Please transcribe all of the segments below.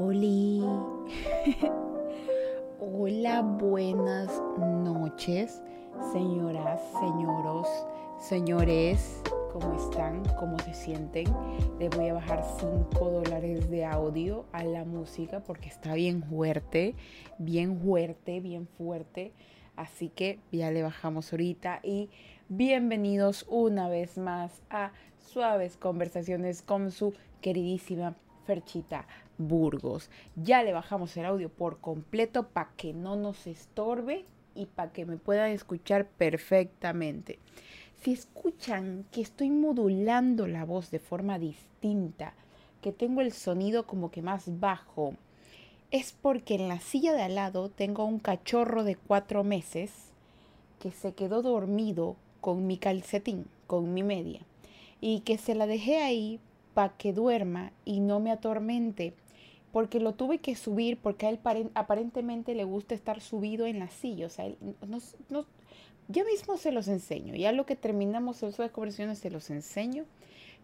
Hola, buenas noches, señoras, señoros, señores. ¿Cómo están? ¿Cómo se sienten? Les voy a bajar 5 dólares de audio a la música porque está bien fuerte, bien fuerte, bien fuerte. Así que ya le bajamos ahorita y bienvenidos una vez más a Suaves Conversaciones con su queridísima Ferchita Burgos. Ya le bajamos el audio por completo para que no nos estorbe y para que me puedan escuchar perfectamente. Si escuchan que estoy modulando la voz de forma distinta, que tengo el sonido como que más bajo, es porque en la silla de al lado tengo un cachorro de cuatro meses que se quedó dormido con mi calcetín, con mi media, y que se la dejé ahí para que duerma y no me atormente, porque lo tuve que subir porque a él aparentemente le gusta estar subido en la silla, o sea, él, no, yo mismo se los enseño, ya lo que terminamos en sus conversaciones se los enseño,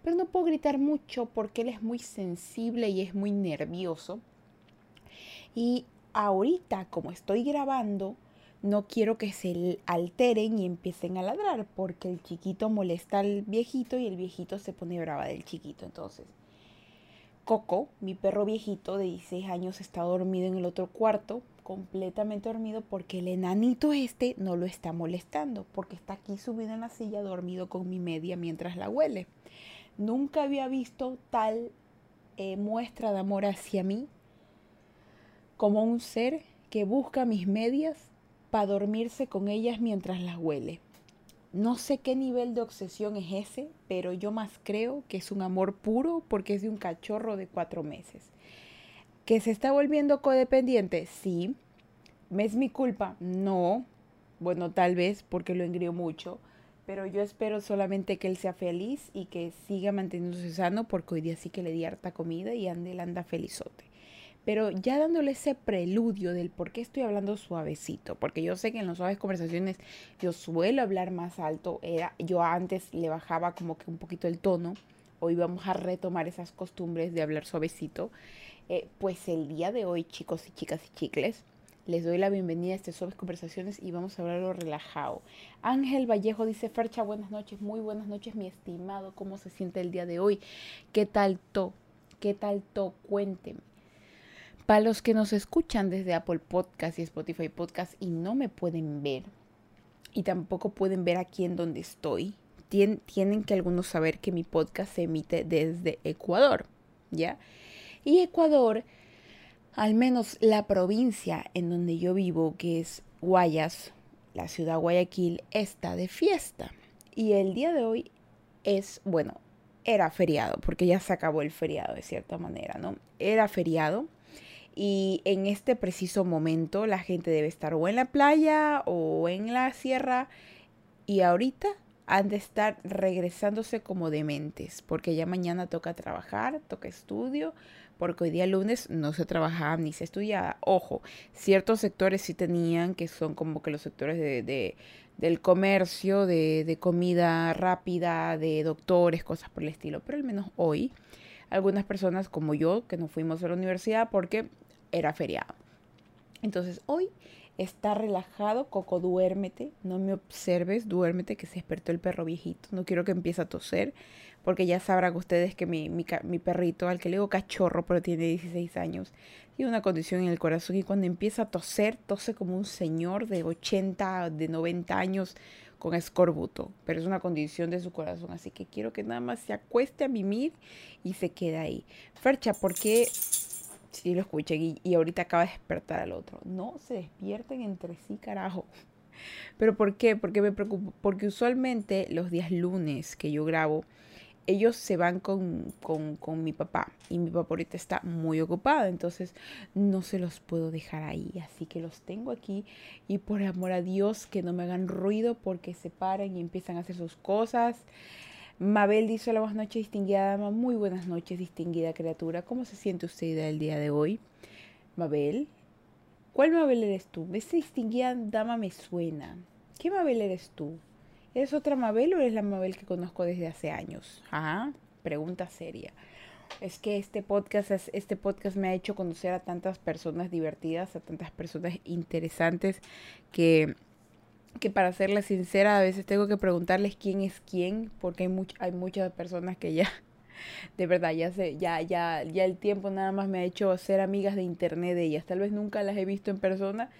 pero no puedo gritar mucho porque él es muy sensible y es muy nervioso. Y ahorita, como estoy grabando, no quiero que se alteren y empiecen a ladrar porque el chiquito molesta al viejito y el viejito se pone brava del chiquito. Entonces, Coco, mi perro viejito de 16 años, está dormido en el otro cuarto, completamente dormido porque el enanito este no lo está molestando, porque está aquí subido en la silla dormido con mi media mientras la huele. Nunca había visto tal eh, muestra de amor hacia mí como un ser que busca mis medias para dormirse con ellas mientras las huele. No sé qué nivel de obsesión es ese, pero yo más creo que es un amor puro porque es de un cachorro de cuatro meses. ¿Que se está volviendo codependiente? Sí. ¿Me es mi culpa? No. Bueno, tal vez porque lo engrió mucho, pero yo espero solamente que él sea feliz y que siga manteniéndose sano porque hoy día sí que le di harta comida y ande, él anda felizote pero ya dándole ese preludio del por qué estoy hablando suavecito, porque yo sé que en las suaves conversaciones yo suelo hablar más alto, era, yo antes le bajaba como que un poquito el tono, hoy vamos a retomar esas costumbres de hablar suavecito, eh, pues el día de hoy chicos y chicas y chicles, les doy la bienvenida a este Suaves Conversaciones y vamos a hablarlo relajado. Ángel Vallejo dice, Fercha, buenas noches, muy buenas noches, mi estimado, ¿cómo se siente el día de hoy? ¿Qué tal to? ¿Qué tal to? Cuénteme. Para los que nos escuchan desde Apple Podcast y Spotify Podcast y no me pueden ver y tampoco pueden ver aquí en donde estoy, tienen que algunos saber que mi podcast se emite desde Ecuador, ¿ya? Y Ecuador, al menos la provincia en donde yo vivo, que es Guayas, la ciudad Guayaquil, está de fiesta. Y el día de hoy es, bueno, era feriado, porque ya se acabó el feriado de cierta manera, ¿no? Era feriado y en este preciso momento la gente debe estar o en la playa o en la sierra y ahorita han de estar regresándose como dementes, porque ya mañana toca trabajar, toca estudio, porque hoy día lunes no se trabajaba ni se estudiaba. Ojo, ciertos sectores sí tenían, que son como que los sectores de, del comercio, de, de comida rápida, de doctores, cosas por el estilo, pero al menos hoy algunas personas como yo que no fuimos a la universidad porque era feriado. Entonces hoy está relajado, Coco, duérmete, no me observes, duérmete que se despertó el perro viejito, no quiero que empiece a toser, porque ya sabrán ustedes que mi, mi, mi, perrito, al que le digo cachorro, pero tiene 16 años, tiene una condición en el corazón y cuando empieza a toser, tose como un señor de 80, de 90 años con escorbuto, pero es una condición de su corazón, así que quiero que nada más se acueste a mimir y se quede ahí. Fercha, ¿por qué Sí, lo escuché y, ahorita acaba de despertar al otro. No se despierten entre sí, carajo. ¿Pero por qué? Porque me preocupo. Porque usualmente los días lunes que yo grabo, ellos se van con, con, con, mi papá y mi papá ahorita está muy ocupado, entonces no se los puedo dejar ahí, así que los tengo aquí y por amor a Dios que no me hagan ruido porque se paran y empiezan a hacer sus cosas Mabel dice, hola, buenas noches, distinguida dama. Muy buenas noches, distinguida criatura. ¿Cómo se siente usted el día de hoy? Mabel. ¿Cuál Mabel eres tú? Esa distinguida dama me suena. ¿Qué Mabel eres tú? ¿Eres otra Mabel o eres la Mabel que conozco desde hace años? Ah, pregunta seria. es que este podcast, este podcast me ha hecho conocer a tantas personas divertidas, a tantas personas interesantes que, que para serles sincera a veces tengo que preguntarles quién es quién porque hay, hay muchas personas que ya de verdad ya sé, ya ya ya el tiempo nada más me ha hecho ser amigas de internet de ellas. Tal vez nunca las he visto en persona,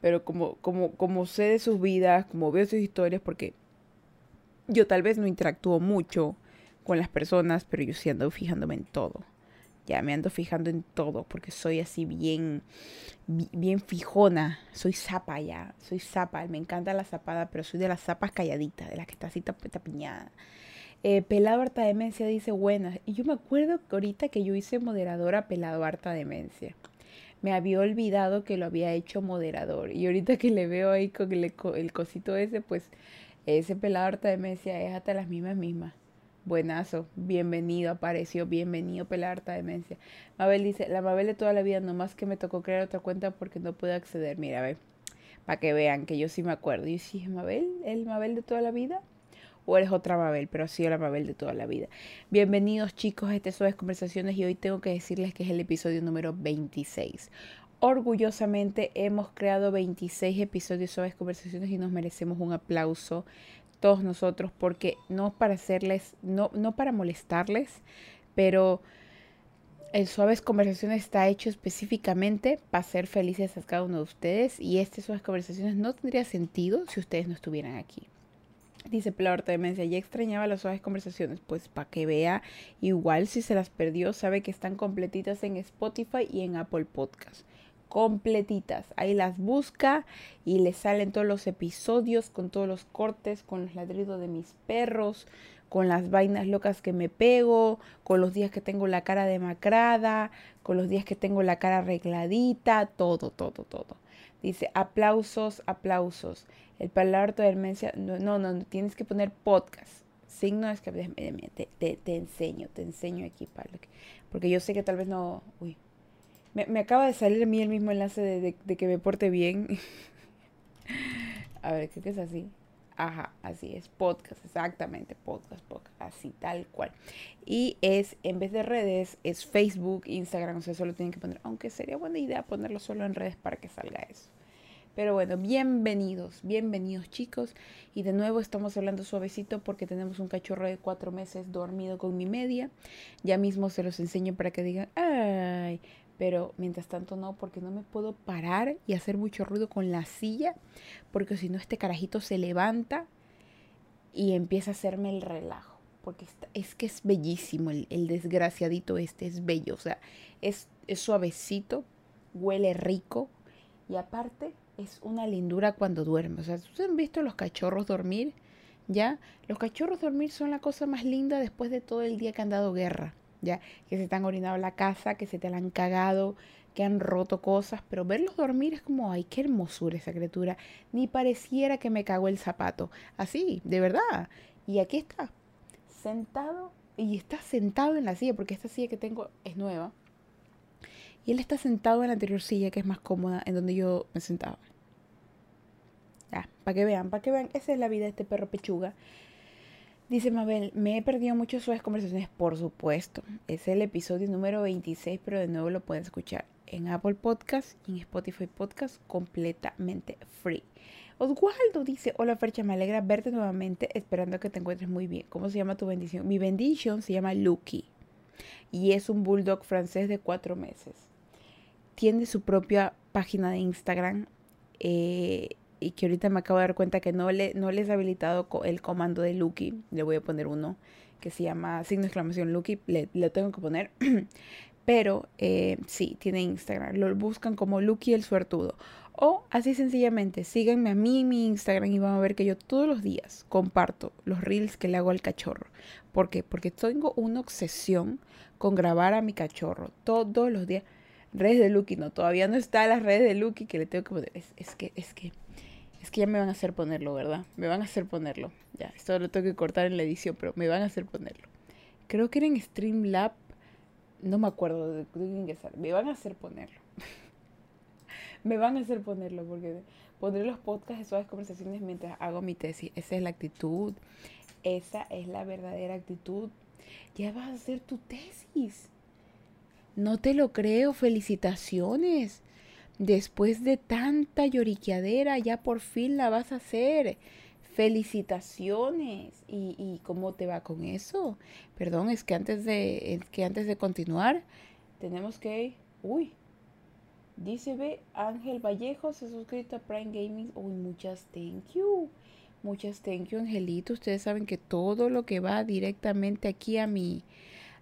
pero como como como sé de sus vidas, como veo sus historias porque yo tal vez no interactúo mucho con las personas, pero yo sí ando fijándome en todo. Ya me ando fijando en todo porque soy así bien, bien fijona. Soy zapa ya, soy zapa. Me encanta la zapada, pero soy de las zapas calladitas, de las que está así tapiñada. Eh, pelado harta demencia dice buenas. Y yo me acuerdo que ahorita que yo hice moderadora pelado harta demencia. Me había olvidado que lo había hecho moderador. Y ahorita que le veo ahí con el, el cosito ese, pues ese pelado harta demencia es hasta las mismas mismas. Buenazo, bienvenido, apareció, bienvenido, pelarta demencia. Mabel dice, la Mabel de toda la vida, nomás que me tocó crear otra cuenta porque no pude acceder. Mira, ve, para que vean que yo sí me acuerdo. Y sí, Mabel, ¿el Mabel de toda la vida? O eres otra Mabel, pero sí la Mabel de toda la vida. Bienvenidos chicos a este Suaves Conversaciones y hoy tengo que decirles que es el episodio número 26. Orgullosamente hemos creado 26 episodios de Suaves Conversaciones y nos merecemos un aplauso todos nosotros, porque no para hacerles, no, no para molestarles, pero el Suaves Conversaciones está hecho específicamente para ser felices a cada uno de ustedes y este Suaves Conversaciones no tendría sentido si ustedes no estuvieran aquí. Dice Plauta de Demencia, ya extrañaba las suaves conversaciones. Pues para que vea, igual si se las perdió, sabe que están completitas en Spotify y en Apple Podcast completitas. Ahí las busca y le salen todos los episodios con todos los cortes, con los ladridos de mis perros, con las vainas locas que me pego, con los días que tengo la cara demacrada, con los días que tengo la cara arregladita, todo, todo, todo. Dice aplausos, aplausos. El palabra de demencia, no, no, no, tienes que poner podcast. Signo es que te, te, te enseño, te enseño aquí, porque yo sé que tal vez no, uy, me, acaba de salir a mí el mismo enlace de, que me porte bien. a ver, creo que es así. Ajá, así es, podcast, exactamente, podcast, podcast, así tal cual. Y es, en vez de redes, es Facebook, Instagram, o sea, solo tienen que poner, aunque sería buena idea ponerlo solo en redes para que salga eso. Pero bueno, bienvenidos, bienvenidos chicos. Y de nuevo estamos hablando suavecito porque tenemos un cachorro de cuatro meses dormido con mi media. Ya mismo se los enseño para que digan, ay, pero mientras tanto no, porque no me puedo parar y hacer mucho ruido con la silla, porque si no este carajito se levanta y empieza a hacerme el relajo, porque es que es bellísimo, el, desgraciadito este es bello, o sea, es, es suavecito, huele rico y aparte es una lindura cuando duerme, o sea, ¿ustedes han visto los cachorros dormir? ¿Ya? Los cachorros dormir son la cosa más linda después de todo el día que han dado guerra ya que se te han orinado la casa, que se te la han cagado, que han roto cosas, pero verlos dormir es como, ay, qué hermosura esa criatura, ni pareciera que me cagó el zapato, así, de verdad. Y aquí está, sentado, y está sentado en la silla, porque esta silla que tengo es nueva, y él está sentado en la anterior silla, que es más cómoda, en donde yo me sentaba. Ya, para que vean, para que vean, esa es la vida de este perro pechuga. Dice Mabel, me he perdido muchas suaves conversaciones, por supuesto. Es el episodio número 26, pero de nuevo lo pueden escuchar en Apple Podcast y en Spotify Podcast completamente free. Oswaldo dice, hola Fercha, me alegra verte nuevamente, esperando que te encuentres muy bien. ¿Cómo se llama tu bendición? Mi bendición se llama Lucky y es un bulldog francés de cuatro meses. Tiene su propia página de Instagram. Eh, y que ahorita me acabo de dar cuenta que no, le, no les he habilitado el comando de Lucky. Le voy a poner uno que se llama signo de exclamación Lucky. Le, tengo que poner. Pero eh, sí, tiene Instagram. Lo buscan como Lucky el suertudo. O así sencillamente, síganme a mí en mi Instagram y van a ver que yo todos los días comparto los reels que le hago al cachorro. ¿Por qué? Porque tengo una obsesión con grabar a mi cachorro todos los días. Redes de Lucky, no, todavía no está las redes de Lucky que le tengo que poner. es que, es que es que ya me van a hacer ponerlo, ¿verdad? Me van a hacer ponerlo. Ya, esto lo tengo que cortar en la edición, pero me van a hacer ponerlo. Creo que era en Streamlab. No me acuerdo de, de Me van a hacer ponerlo. me van a hacer ponerlo porque pondré los podcasts de suaves conversaciones mientras hago mi tesis. Esa es la actitud. Esa es la verdadera actitud. Ya vas a hacer tu tesis. No te lo creo, felicitaciones. Después de tanta lloriqueadera, ya por fin la vas a hacer. Felicitaciones. ¿Y, cómo te va con eso? Perdón, es que antes de, que antes de continuar, tenemos que... Uy, dice ve Ángel Vallejo, se suscrito a Prime Gaming. Uy, muchas thank you. Muchas thank you, Angelito. Ustedes saben que todo lo que va directamente aquí a mi,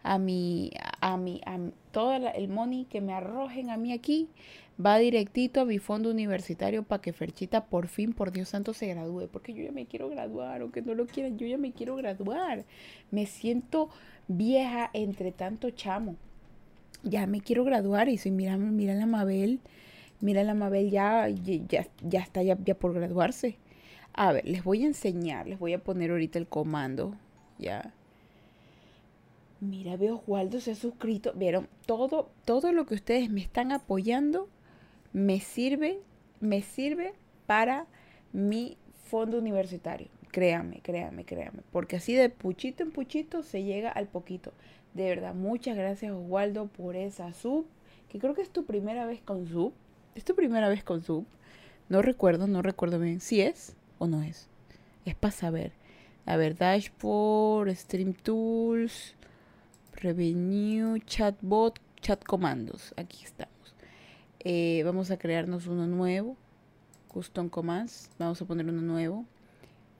a mi, a mi, a todo el money que me arrojen a mí aquí va directito a mi fondo universitario para que Ferchita por fin, por Dios santo, se gradúe. Porque yo ya me quiero graduar, aunque no lo quieran, yo ya me quiero graduar. Me siento vieja entre tanto chamo. Ya me quiero graduar y si mira, mira la Mabel, mira la Mabel ya, ya, ya está ya, ya por graduarse. A ver, les voy a enseñar, les voy a poner ahorita el comando, ya. Mira, veo Waldo se ha suscrito. Vieron, todo, todo lo que ustedes me están apoyando me sirve, me sirve para mi fondo universitario. Créame, créame, créame. Porque así de puchito en puchito se llega al poquito. De verdad, muchas gracias Oswaldo por esa sub. Que creo que es tu primera vez con sub. ¿Es tu primera vez con sub? No recuerdo, no recuerdo bien. Si es o no es. Es para saber. A ver, dashboard, stream tools, revenue, chatbot, chat comandos. Aquí está. Eh, vamos a crearnos uno nuevo. Custom Commands. Vamos a poner uno nuevo.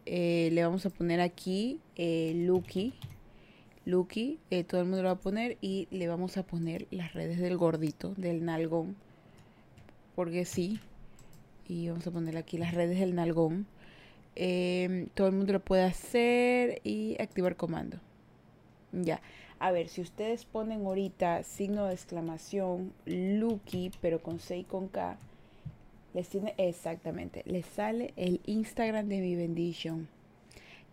Eh, le vamos a poner aquí eh, Lucky. Lucky. todo el mundo lo va a poner. Y le vamos a poner las redes del gordito, del nalgón. Porque sí. Y vamos a poner aquí las redes del nalgón. todo el mundo lo puede hacer. Y activar comando. Ya. A ver, si ustedes ponen ahorita signo de exclamación, Lucky, pero con C y con K, les tiene exactamente, les sale el Instagram de mi bendición.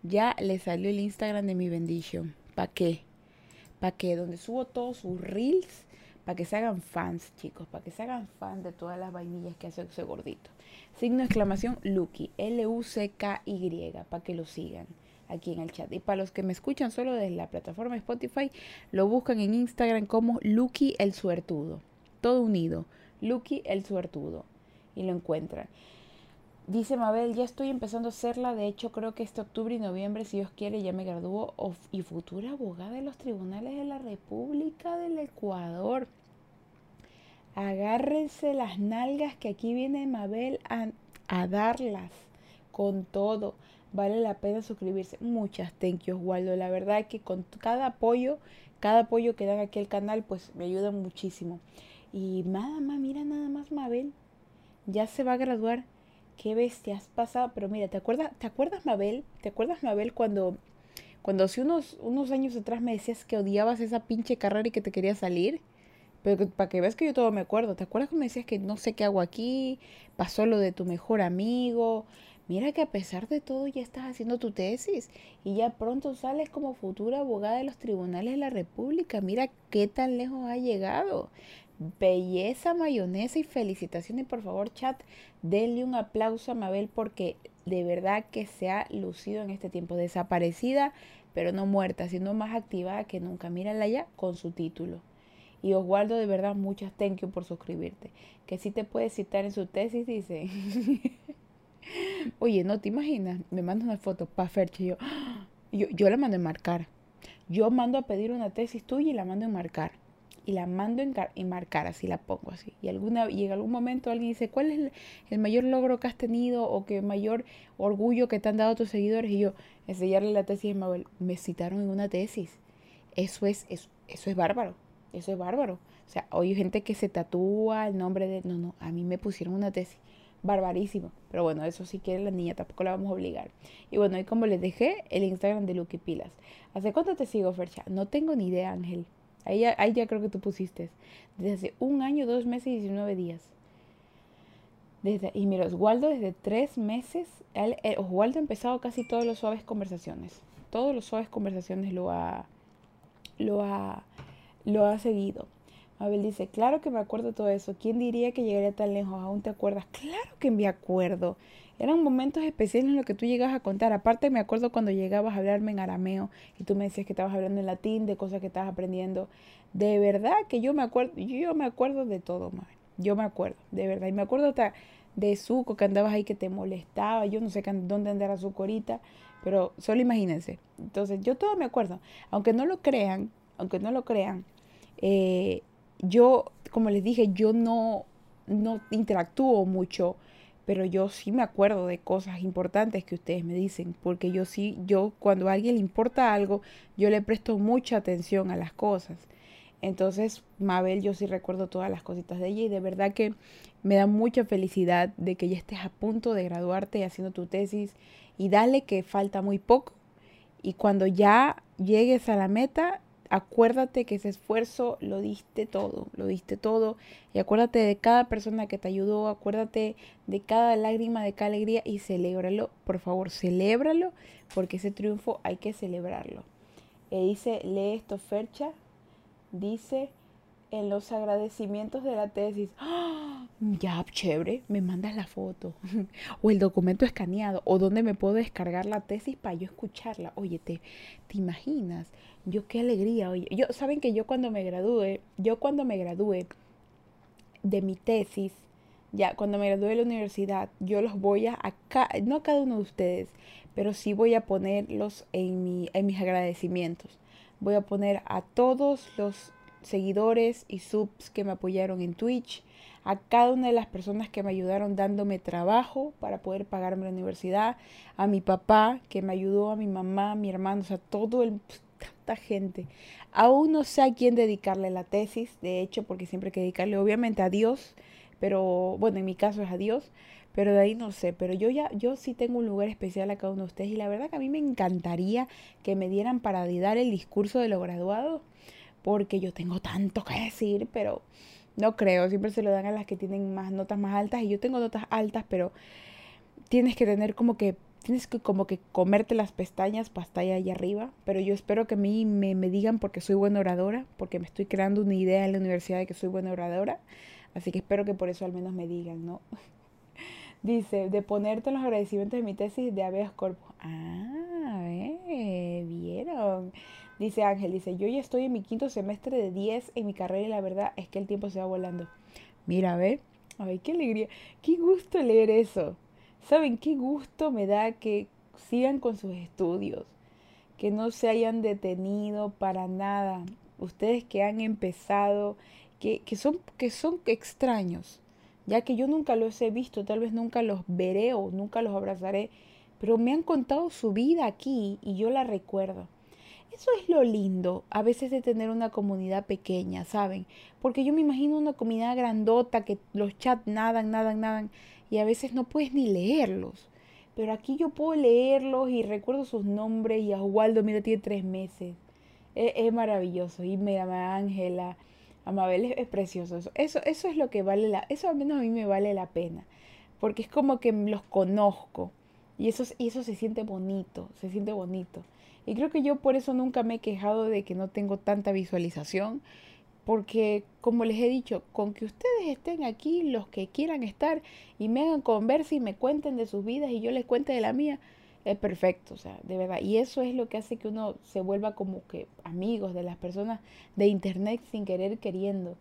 Ya les salió el Instagram de mi bendición. ¿Para qué? ¿Para qué? Donde subo todos sus reels, para que se hagan fans, chicos, para que se hagan fans de todas las vainillas que hace ese gordito. Signo de exclamación, Lucky, L-U-C-K-Y, para que lo sigan aquí en el chat. Y para los que me escuchan solo desde la plataforma Spotify, lo buscan en Instagram como Lucky el Suertudo. Todo unido. Lucky el Suertudo. Y lo encuentran. Dice Mabel, ya estoy empezando a hacerla. De hecho, creo que este octubre y noviembre, si Dios quiere, ya me gradúo y futura abogada de los tribunales de la República del Ecuador. Agárrense las nalgas que aquí viene Mabel a, a darlas con todo vale la pena suscribirse. Muchas thank you, Waldo. La verdad que con cada apoyo, cada apoyo que dan aquí al canal, pues me ayuda muchísimo. Y nada más, mira nada más Mabel. Ya se va a graduar. Qué bestia has pasado. Pero mira, ¿te acuerdas, ¿te acuerdas Mabel? ¿Te acuerdas Mabel cuando, cuando hace unos, unos años atrás me decías que odiabas esa pinche carrera y que te querías salir? Pero para que veas que yo todo me acuerdo. ¿Te acuerdas cuando me decías que no sé qué hago aquí? Pasó lo de tu mejor amigo mira que a pesar de todo ya estás haciendo tu tesis y ya pronto sales como futura abogada de los tribunales de la República. Mira qué tan lejos ha llegado. Belleza, mayonesa y felicitaciones. Por favor, chat, denle un aplauso a Mabel porque de verdad que se ha lucido en este tiempo. Desaparecida, pero no muerta, sino más activada que nunca. Mírala ya con su título. Y Oswaldo, de verdad, muchas thank you por suscribirte. Que si te puedes citar en su tesis, dice. Oye, no te imaginas, me manda una foto para Ferche. Yo, yo, yo la mando a enmarcar. Yo mando a pedir una tesis tuya y la mando a enmarcar. Y la mando en enmarcar, así la pongo así. Y, alguna, y en algún momento alguien dice, ¿cuál es el, mayor logro que has tenido o qué mayor orgullo que te han dado tus seguidores? Y yo, enseñarle la tesis de Mabel. Me citaron en una tesis. Eso es, eso, eso es bárbaro. Eso es bárbaro. O sea, hoy hay gente que se tatúa el nombre de... No, no, a mí me pusieron una tesis barbarísimo. Pero bueno, eso si quiere la niña, tampoco la vamos a obligar. Y bueno, y como les dejé, el Instagram de Lucky Pilas. ¿Hace cuánto te sigo, Fercha? No tengo ni idea, Ángel. Ahí ya, ahí ya creo que tú pusiste. Desde hace un año, dos meses y 19 días. Desde, y mira, Oswaldo desde tres meses, eh, Oswaldo ha empezado casi todos los suaves conversaciones. Todos los suaves conversaciones lo ha, lo ha, lo ha seguido. Mabel dice, claro que me acuerdo todo eso. ¿Quién diría que llegaría tan lejos? ¿Aún te acuerdas? Claro que me acuerdo. Eran momentos especiales en los que tú llegas a contar. Aparte me acuerdo cuando llegabas a hablarme en arameo y tú me decías que estabas hablando en latín, de cosas que estabas aprendiendo. De verdad que yo me acuerdo, yo me acuerdo de todo, Mabel. Yo me acuerdo, de verdad. Y me acuerdo hasta de Zuko que andabas ahí que te molestaba. Yo no sé dónde andará Zuko ahorita, pero solo imagínense. Entonces, yo todo me acuerdo. Aunque no lo crean, aunque no lo crean, eh, yo, como les dije, yo no, no interactúo mucho, pero yo sí me acuerdo de cosas importantes que ustedes me dicen, porque yo sí, yo cuando a alguien le importa algo, yo le presto mucha atención a las cosas. Entonces, Mabel, yo sí recuerdo todas las cositas de ella y de verdad que me da mucha felicidad de que ya estés a punto de graduarte haciendo tu tesis y dale que falta muy poco. Y cuando ya llegues a la meta, acuérdate que ese esfuerzo lo diste todo, lo diste todo. Y acuérdate de cada persona que te ayudó, acuérdate de cada lágrima, de cada alegría y celébralo. Por favor, celébralo porque ese triunfo hay que celebrarlo. Eh, dice, lee esto, Fercha, dice en los agradecimientos de la tesis, ¡Ah! ya, chévere, me mandas la foto o el documento escaneado o donde me puedo descargar la tesis para yo escucharla. Oye, ¿te, te imaginas? Yo qué alegría, oye. Yo, saben que yo cuando me gradué, yo cuando me gradué de mi tesis, ya cuando me gradué de la universidad, yo los voy a, acá, no a cada uno de ustedes, pero sí voy a ponerlos en, mi, en mis agradecimientos. Voy a poner a todos los seguidores y subs que me apoyaron en Twitch, a cada una de las personas que me ayudaron dándome trabajo para poder pagarme la universidad, a mi papá que me ayudó, a mi mamá, a mi hermano, o sea, todo el tanta gente. Aún no sé a quién dedicarle la tesis, de hecho, porque siempre hay que dedicarle obviamente a Dios, pero bueno, en mi caso es a Dios, pero de ahí no sé, pero yo ya yo sí tengo un lugar especial a cada uno de ustedes y la verdad que a mí me encantaría que me dieran para dar el discurso de los graduados porque yo tengo tanto que decir, pero no creo, siempre se lo dan a las que tienen más notas más altas y yo tengo notas altas, pero tienes que tener como que tienes que como que comerte las pestañas estar ahí arriba, pero yo espero que a mí me, me, digan porque soy buena oradora, porque me estoy creando una idea en la universidad de que soy buena oradora, así que espero que por eso al menos me digan, ¿no? Dice, de ponerte los agradecimientos de mi tesis de habeas corpus. Ah, eh, vieron. Dice Ángel, dice, yo ya estoy en mi quinto semestre de 10 en mi carrera y la verdad es que el tiempo se va volando. Mira, ve, ay, qué alegría, qué gusto leer eso. ¿Saben qué gusto me da que sigan con sus estudios? Que no se hayan detenido para nada. Ustedes que han empezado, que, que, son, que son extraños, ya que yo nunca los he visto, tal vez nunca los veré o nunca los abrazaré, pero me han contado su vida aquí y yo la recuerdo. Eso es lo lindo a veces de tener una comunidad pequeña, ¿saben? Porque yo me imagino una comunidad grandota que los chats nadan, nadan, nadan y a veces no puedes ni leerlos. Pero aquí yo puedo leerlos y recuerdo sus nombres y a Oswaldo, mira, tiene tres meses. Es, maravilloso. Y mira, a Ángela, a Mabel es, precioso. Eso. eso, eso es lo que vale la, eso al menos a mí me vale la pena. Porque es como que los conozco. Y eso, y eso se siente bonito, se siente bonito. Y creo que yo por eso nunca me he quejado de que no tengo tanta visualización, porque como les he dicho, con que ustedes estén aquí, los que quieran estar, y me hagan conversa y me cuenten de sus vidas y yo les cuente de la mía, es perfecto, o sea, de verdad. Y eso es lo que hace que uno se vuelva como que amigos de las personas de internet sin querer queriendo.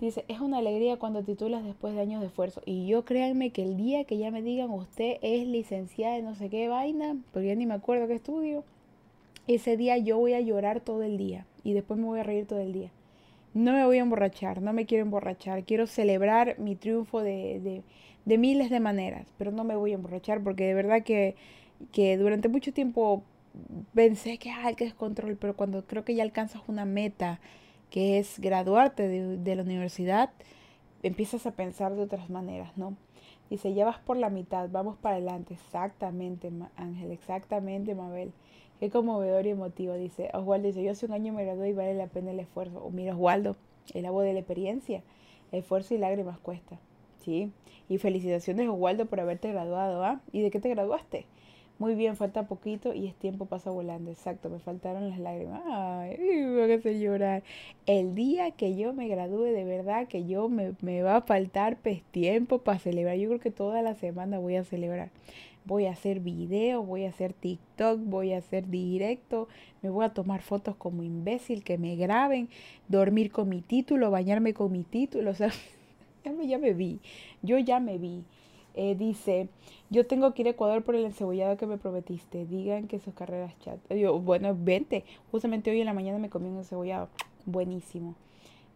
Dice, es una alegría cuando titulas después de años de esfuerzo. Y yo créanme que el día que ya me digan usted es licenciada de no sé qué vaina, porque ya ni me acuerdo qué estudio, ese día yo voy a llorar todo el día y después me voy a reír todo el día. No me voy a emborrachar, no me quiero emborrachar, quiero celebrar mi triunfo de, de, miles de maneras, pero no me voy a emborrachar porque de verdad que, que durante mucho tiempo pensé que hay que descontrol, pero cuando creo que ya alcanzas una meta, que es graduarte de, de la universidad, empiezas a pensar de otras maneras, ¿no? Dice, ya vas por la mitad, vamos para adelante. Exactamente, Ángel, exactamente, Mabel. Qué conmovedor y emotivo, dice. Oswaldo dice, yo hace un año me gradué y vale la pena el esfuerzo. O mira, Oswaldo, el agua de la experiencia. Esfuerzo y lágrimas cuesta. Sí. Y felicitaciones, Oswaldo, por haberte graduado, ¿ah? ¿Y de qué te graduaste? Muy bien, falta poquito y es tiempo pasa volando. Exacto, me faltaron las lágrimas. Ay, me voy a hacer llorar. El día que yo me gradúe, de verdad que yo me, me va a faltar pues, tiempo para celebrar. Yo creo que toda la semana voy a celebrar voy a hacer video, voy a hacer TikTok, voy a hacer directo, me voy a tomar fotos como imbécil, que me graben, dormir con mi título, bañarme con mi título, o sea, ya me, ya me vi, yo ya me vi. Eh, dice, yo tengo que ir a Ecuador por el encebollado que me prometiste. Digan que sus carreras chat. Yo, bueno, vente. Justamente hoy en la mañana me comí un encebollado. Buenísimo.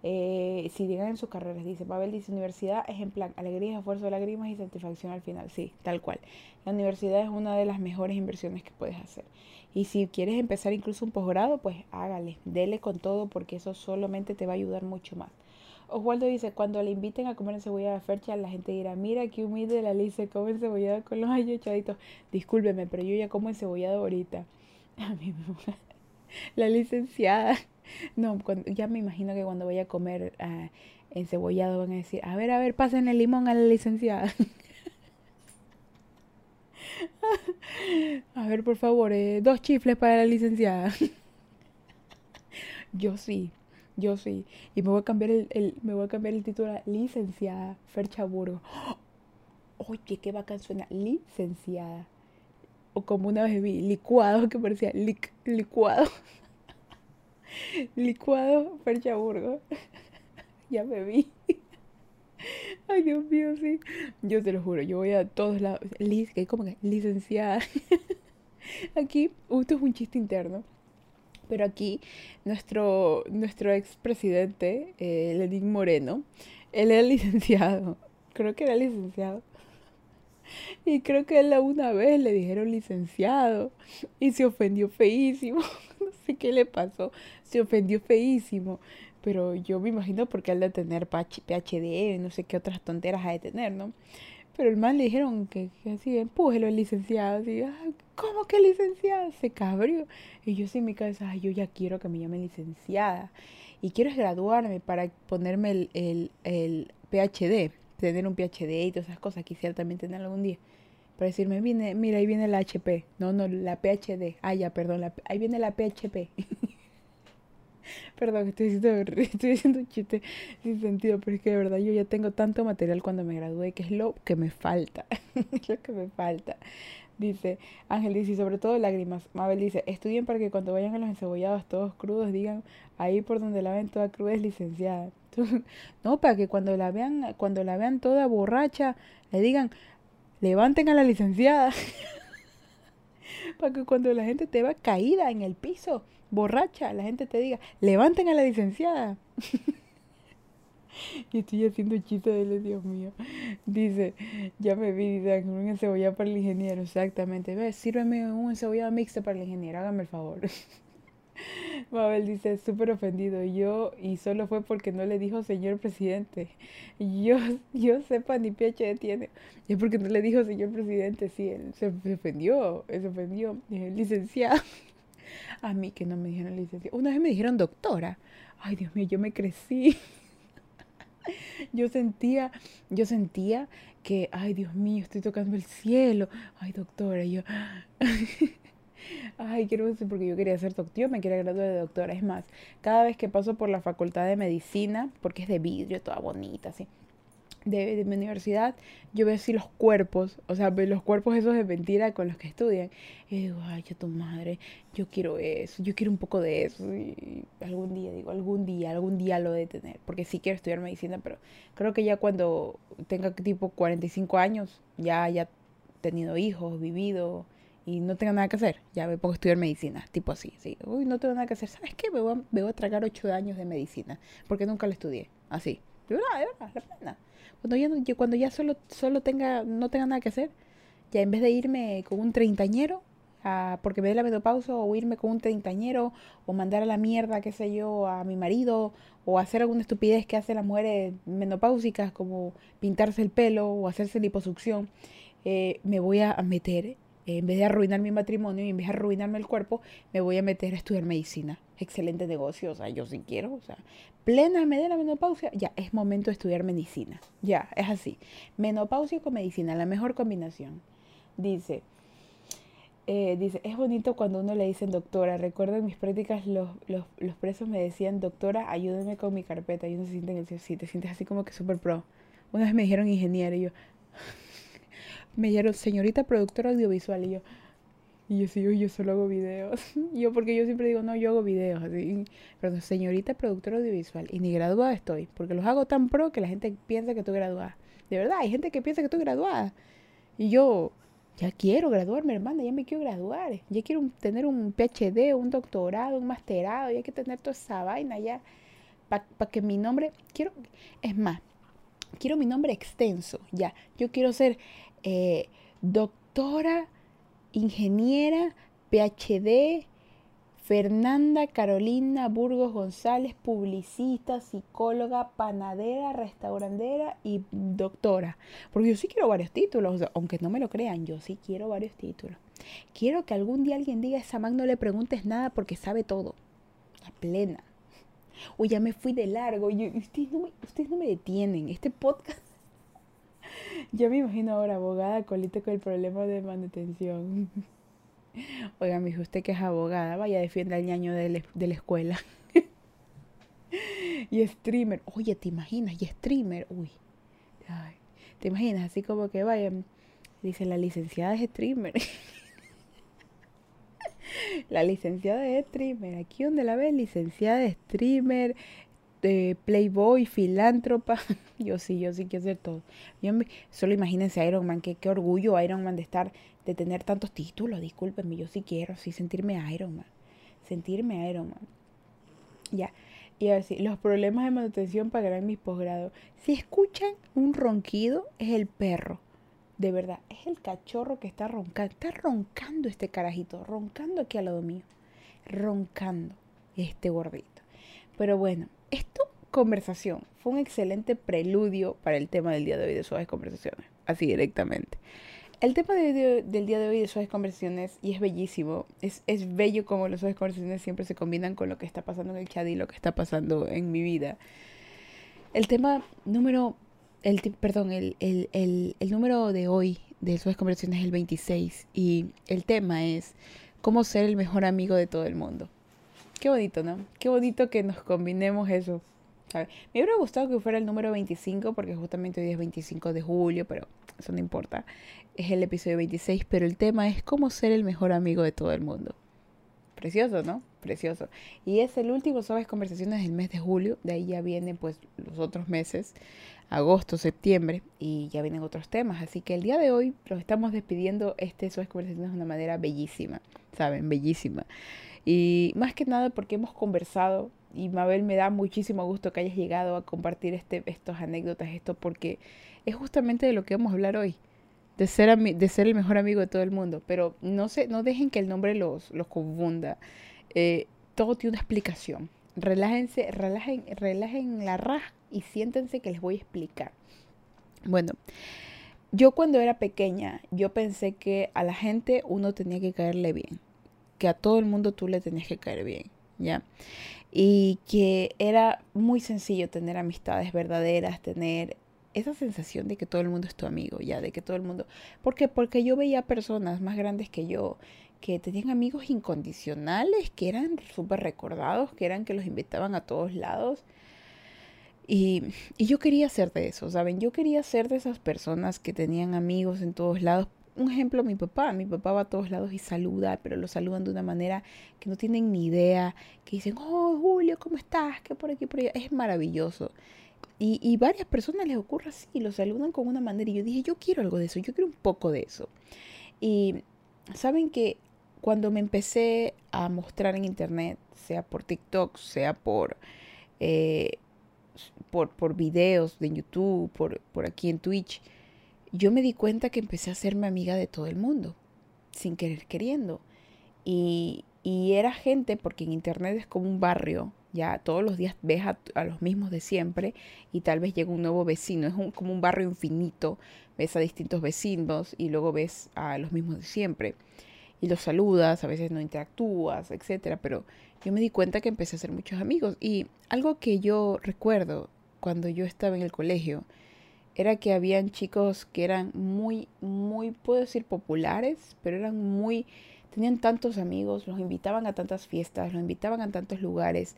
Eh, si digan en sus carreras, dice Pavel, dice universidad es en plan alegría, esfuerzo, lágrimas y satisfacción al final, sí, tal cual. La universidad es una de las mejores inversiones que puedes hacer. Y si quieres empezar incluso un posgrado, pues hágale, dele con todo porque eso solamente te va a ayudar mucho más. Oswaldo dice, cuando le inviten a comer cebollada fercha, la gente dirá, mira qué humilde la Liz se come cebollada con los ayochaditos. Discúlpeme, pero yo ya como encebollado ahorita. A mí me... La licenciada no, ya me imagino que cuando vaya a comer uh, encebollado van a decir, a ver, a ver, pasen el limón a la licenciada. a ver, por favor, eh, dos chifles para la licenciada. yo sí, yo sí. Y me voy a cambiar el, me voy a cambiar el título a licenciada Ferchaburgo. Oye, qué bacán suena, licenciada. O como una vez vi, licuado, que parecía licuado. Licuado Perchaburgo. ya me vi. Ay, Dios mío, sí. Yo te lo juro, yo voy a todos lados. Liz, que como que licenciada. aquí, esto es un chiste interno. Pero aquí, nuestro, nuestro expresidente, eh, Lenín Moreno, él era licenciado. Creo que era licenciado. Y creo que él una vez le dijeron licenciado y se ofendió feísimo. No sé qué le pasó. Se ofendió feísimo. Pero yo me imagino porque él de tener PhD, no sé qué otras tonteras ha de tener, ¿no? Pero el man le dijeron que, así, empújelo el licenciado. Así, ¿cómo que licenciada? Se cabrió. Y yo sí en mi cabeza, yo ya quiero que me llamen licenciada. Y quiero graduarme para ponerme el, el, el PhD tener un PhD y todas esas cosas, quisiera también tener algún día. Para decirme, viene, mira, ahí viene la HP. No, no, la PhD. Ah, ya, perdón, ahí viene la PHP. perdón, estoy diciendo, estoy diciendo chiste sin sentido, pero es que de verdad yo ya tengo tanto material cuando me gradué que es lo que me falta. lo que me falta. Dice, Ángel dice, y sobre todo lágrimas. Mabel dice, estudien para que cuando vayan a los encebollados todos crudos digan, ahí por donde la ven toda cruda es licenciada. no, para que cuando la vean, cuando la vean toda borracha, le digan, levanten a la licenciada. Para que cuando la gente te va caída en el piso, borracha, la gente te diga, levanten a la licenciada. y estoy haciendo chiste de él, Dios mío. Dice, ya me vi, dice, un encebollado para el ingeniero, exactamente. Ve, sírveme un encebollado mixto para el ingeniero, hágame el favor. Mabel dice, súper ofendido. Yo, y solo fue porque no le dijo señor presidente. Yo, yo sepa ni PhD tiene. Es porque no le dijo señor presidente. Sí, él se, ofendió, se ofendió. licenciado. A mí que no me dijeron licenciado. Una vez me dijeron doctora. Ay, Dios mío, yo me crecí. Yo sentía, yo sentía que, ay, Dios mío, estoy tocando el cielo. Ay, doctora, yo. Ay, quiero decir porque yo quería ser doctor, me quería graduar de doctora. Es más, cada vez que paso por la facultad de medicina, porque es de vidrio, toda bonita, así, de, mi universidad, yo veo así los cuerpos, o sea, los cuerpos esos de mentira con los que estudian. Y digo, ay, yo tu madre, yo quiero eso, yo quiero un poco de eso. Y algún día, digo, algún día, algún día lo de tener, porque sí quiero estudiar medicina, pero creo que ya cuando tenga tipo 45 años, ya haya tenido hijos, vivido y no tengo nada que hacer, ya me pongo a estudiar medicina, tipo así, sí. Uy, no tengo nada que hacer, ¿sabes qué? Me voy a, tragar ocho años de medicina, porque nunca la estudié, así. De verdad, de verdad, la pena. Cuando ya, cuando ya solo, solo tenga, no tenga nada que hacer, ya en vez de irme con un treintañero, a, porque me dé la menopausa, o irme con un treintañero, o mandar a la mierda, qué sé yo, a mi marido, o hacer alguna estupidez que hacen las mujeres menopáusicas, como pintarse el pelo o hacerse liposucción, eh, me voy a meter en vez de arruinar mi matrimonio y en vez de arruinarme el cuerpo, me voy a meter a estudiar medicina. Excelente negocio, o sea, yo sí quiero, o sea, plena menopausia, ya es momento de estudiar medicina. Ya, es así. Menopausia con medicina, la mejor combinación. Dice, eh, dice, es bonito cuando uno le dicen doctora. Recuerdo en mis prácticas los, los, los presos me decían, doctora, ayúdeme con mi carpeta. Y uno se siente en el sí, te sientes así como que súper pro. Una vez me dijeron ingeniero y yo, me dijeron señorita productora audiovisual y yo, y yo sí, yo solo hago videos. yo porque yo siempre digo, no, yo hago videos. Así, pero señorita productora audiovisual. Y ni graduada estoy, porque los hago tan pro que la gente piensa que estoy graduada. De verdad, hay gente que piensa que estoy graduada. Y yo, ya quiero graduarme, hermana, ya me quiero graduar. Ya quiero tener un PhD, un doctorado, un masterado, ya hay que tener toda esa vaina ya. Para que mi nombre, quiero, es más, quiero mi nombre extenso, ya. Yo quiero ser eh, doctora, ingeniera, PhD, Fernanda Carolina Burgos González, publicista, psicóloga, panadera, restaurandera y doctora. Porque yo sí quiero varios títulos, aunque no me lo crean, yo sí quiero varios títulos. Quiero que algún día alguien diga, esa man no le preguntes nada porque sabe todo. La plena. O ya me fui de largo. ustedes, no me, ustedes no me detienen. Este podcast. Yo me imagino ahora abogada colita con el problema de manutención. Oiga, me dijo usted que es abogada, vaya, defienda al ñaño de, la escuela. y streamer, oye, ¿te imaginas? Y streamer, uy. ¿Te imaginas? Así como que vaya, dice la licenciada es streamer. la licenciada es streamer. Aquí donde la ves, licenciada es streamer, de playboy, filántropa. yo sí, yo sí quiero hacer todo. Yo solo imagínense Iron Man, qué, qué orgullo Iron Man de estar de tener tantos títulos, discúlpenme, yo sí quiero, sí sentirme Iron Man, sentirme Iron Man. Ya, y a si los problemas de manutención pagarán mis posgrados. Si escuchan un ronquido, es el perro. De verdad, es el cachorro que está roncando. Está roncando este carajito, roncando aquí al lado mío. Roncando este gordito. Pero bueno, esto, conversación, fue un excelente preludio para el tema del día de hoy de suaves conversaciones. Así directamente. El tema del día de hoy de suaves conversaciones, y es bellísimo, es, es bello como las suaves conversaciones siempre se combinan con lo que está pasando en el chat y lo que está pasando en mi vida. El tema número, el, perdón, el, el, el, el número de hoy de suaves conversaciones es el 26 y el tema es cómo ser el mejor amigo de todo el mundo. Qué bonito, ¿no? Qué bonito que nos combinemos eso. Me hubiera gustado que fuera el número 25 porque justamente hoy es 25 de julio, pero eso no importa. Es el episodio 26, pero el tema es cómo ser el mejor amigo de todo el mundo. Precioso, ¿no? Precioso. Y es el último Suaves Conversaciones del mes de julio. De ahí ya vienen pues los otros meses, agosto, septiembre, y ya vienen otros temas. Así que el día de hoy los estamos despidiendo este Suaves Conversaciones de una manera bellísima, ¿saben? Bellísima. Y más que nada porque hemos conversado y Mabel me da muchísimo gusto que hayas llegado a compartir este, estas anécdotas, esto porque es justamente de lo que vamos a hablar hoy, de ser, de ser el mejor amigo de todo el mundo. Pero no, se, no dejen que el nombre los, los confunda. Eh, todo tiene una explicación. Relájense, relajen, relajen la raja y siéntense que les voy a explicar. Bueno, yo cuando era pequeña, yo pensé que a la gente uno tenía que caerle bien que a todo el mundo tú le tenías que caer bien, ¿ya? Y que era muy sencillo tener amistades verdaderas, tener esa sensación de que todo el mundo es tu amigo, ya, de que todo el mundo... ¿Por qué? Porque yo veía personas más grandes que yo que tenían amigos incondicionales, que eran súper recordados, que eran que los invitaban a todos lados. Y, y, yo quería ser de eso, ¿saben? Yo quería ser de esas personas que tenían amigos en todos lados un ejemplo, mi papá. Mi papá va a todos lados y saluda, pero lo saludan de una manera que no tienen ni idea, que dicen, oh, Julio, ¿cómo estás? ¿Qué por aquí, por allá? Es maravilloso. Y, y varias personas les ocurre así, lo saludan con una manera. Y yo dije, yo quiero algo de eso, yo quiero un poco de eso. Y saben que cuando me empecé a mostrar en internet, sea por TikTok, sea por, eh, por, por videos de YouTube, por, por aquí en Twitch, yo me di cuenta que empecé a hacerme amiga de todo el mundo, sin querer queriendo. Y, y era gente, porque en Internet es como un barrio, ya todos los días ves a, los mismos de siempre y tal vez llega un nuevo vecino, es como un barrio infinito, ves a distintos vecinos y luego ves a los mismos de siempre. Y los saludas, a veces no interactúas, etcétera, pero yo me di cuenta que empecé a hacer muchos amigos. Y algo que yo recuerdo cuando yo estaba en el colegio, era que habían chicos que eran muy, muy, puedo decir populares, pero eran muy, tenían tantos amigos, los invitaban a tantas fiestas, los invitaban a tantos lugares.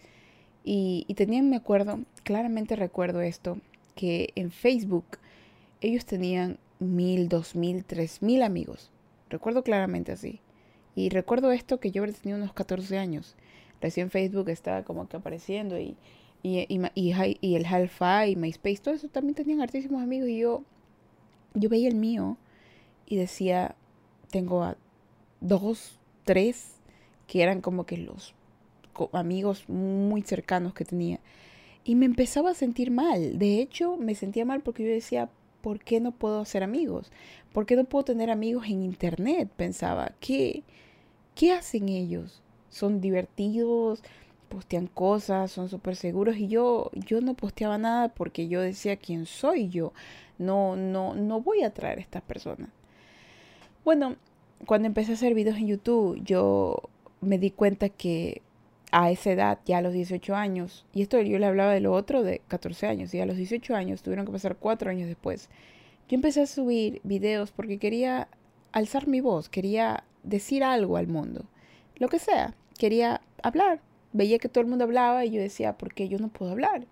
Y, y tenían, me acuerdo, claramente recuerdo esto, que en Facebook ellos tenían mil, dos mil, tres mil amigos. Recuerdo claramente así. Y recuerdo esto que yo habría tenido unos 14 años. Recién Facebook estaba como que apareciendo y, y, y, y, y el Halfa y MySpace, todo eso también tenían hartísimos amigos. Y yo, yo veía el mío y decía, tengo a dos, tres, que eran como que los amigos muy cercanos que tenía. Y me empezaba a sentir mal. De hecho, me sentía mal porque yo decía, ¿por qué no puedo hacer amigos? ¿Por qué no puedo tener amigos en internet? Pensaba, ¿qué, qué hacen ellos? ¿Son divertidos? Postean cosas, son súper seguros y yo, yo no posteaba nada porque yo decía quién soy yo, no, no, no voy a traer a estas personas. Bueno, cuando empecé a hacer videos en YouTube, yo me di cuenta que a esa edad, ya a los 18 años, y esto yo le hablaba de lo otro de 14 años, y a los 18 años tuvieron que pasar 4 años después, yo empecé a subir videos porque quería alzar mi voz, quería decir algo al mundo, lo que sea, quería hablar. Veía que todo el mundo hablaba y yo decía, ¿por qué yo no puedo hablar?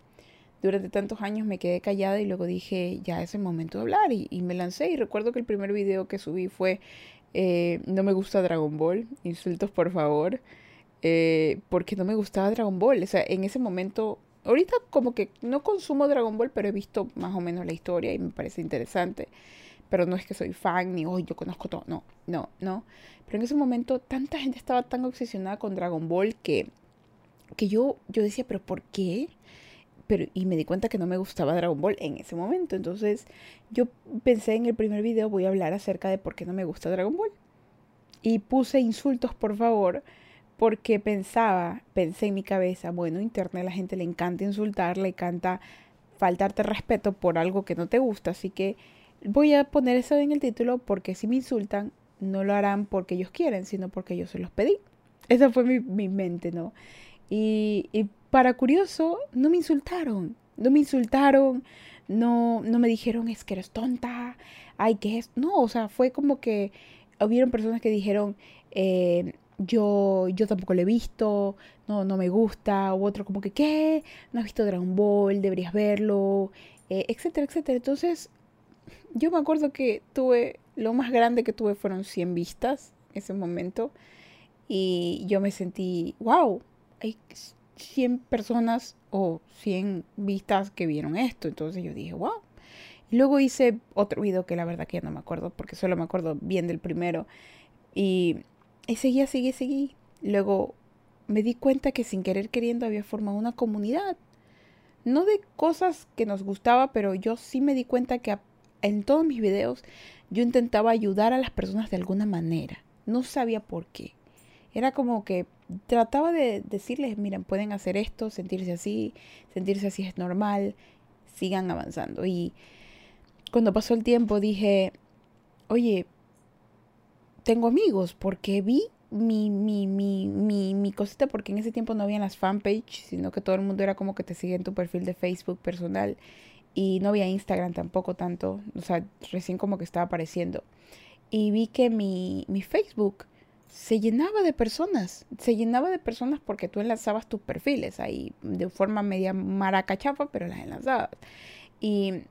Durante tantos años me quedé callada y luego dije, ya es el momento de hablar y, y me lancé y recuerdo que el primer video que subí fue, eh, no me gusta Dragon Ball, insultos por favor. Eh, porque no me gustaba Dragon Ball. O sea, en ese momento, ahorita como que no consumo Dragon Ball, pero he visto más o menos la historia y me parece interesante. Pero no es que soy fan ni, hoy yo conozco todo. No, no, no. Pero en ese momento tanta gente estaba tan obsesionada con Dragon Ball que, que yo, yo decía, pero ¿por qué? Pero, y me di cuenta que no me gustaba Dragon Ball en ese momento. Entonces yo pensé en el primer video voy a hablar acerca de por qué no me gusta Dragon Ball. Y puse insultos, por favor, porque pensaba, pensé en mi cabeza, bueno, internet a la gente le encanta insultar, le encanta faltarte respeto por algo que no te gusta, así que voy a poner eso en el título porque si me insultan, no lo harán porque ellos quieren, sino porque yo se los pedí. Esa fue mi, mi mente, ¿no? Y, para curioso, no me insultaron, no me insultaron, no, no me dijeron es que eres tonta, ay, ¿qué es? No, o sea, fue como que hubieron personas que dijeron, eh, yo, yo tampoco lo he visto, no, no me gusta, u otro como que, ¿qué? No has visto Dragon Ball, deberías verlo, eh, etcétera, etcétera. Entonces, yo me acuerdo que tuve, lo más grande que tuve fueron 100 vistas en ese momento, y yo me sentí, wow, hay 100 personas o 100 vistas que vieron esto, entonces yo dije, wow. Y luego hice otro video que la verdad que ya no me acuerdo, porque solo me acuerdo bien del primero, y y seguía, seguí, seguí. Luego me di cuenta que sin querer queriendo había formado una comunidad. No de cosas que nos gustaba, pero yo sí me di cuenta que en todos mis videos yo intentaba ayudar a las personas de alguna manera. No sabía por qué. Era como que trataba de decirles, miren, pueden hacer esto, sentirse así, sentirse así es normal, sigan avanzando. Y cuando pasó el tiempo dije, oye, tengo amigos porque vi mi, mi, mi, mi, mi cosita, porque en ese tiempo no había las fanpage, sino que todo el mundo era como que te sigue en tu perfil de Facebook personal y no había Instagram tampoco tanto, o sea, recién como que estaba apareciendo. Y vi que mi, mi Facebook se llenaba de personas, se llenaba de personas porque tú enlazabas tus perfiles ahí de forma media maracachafa, pero las enlazabas. Y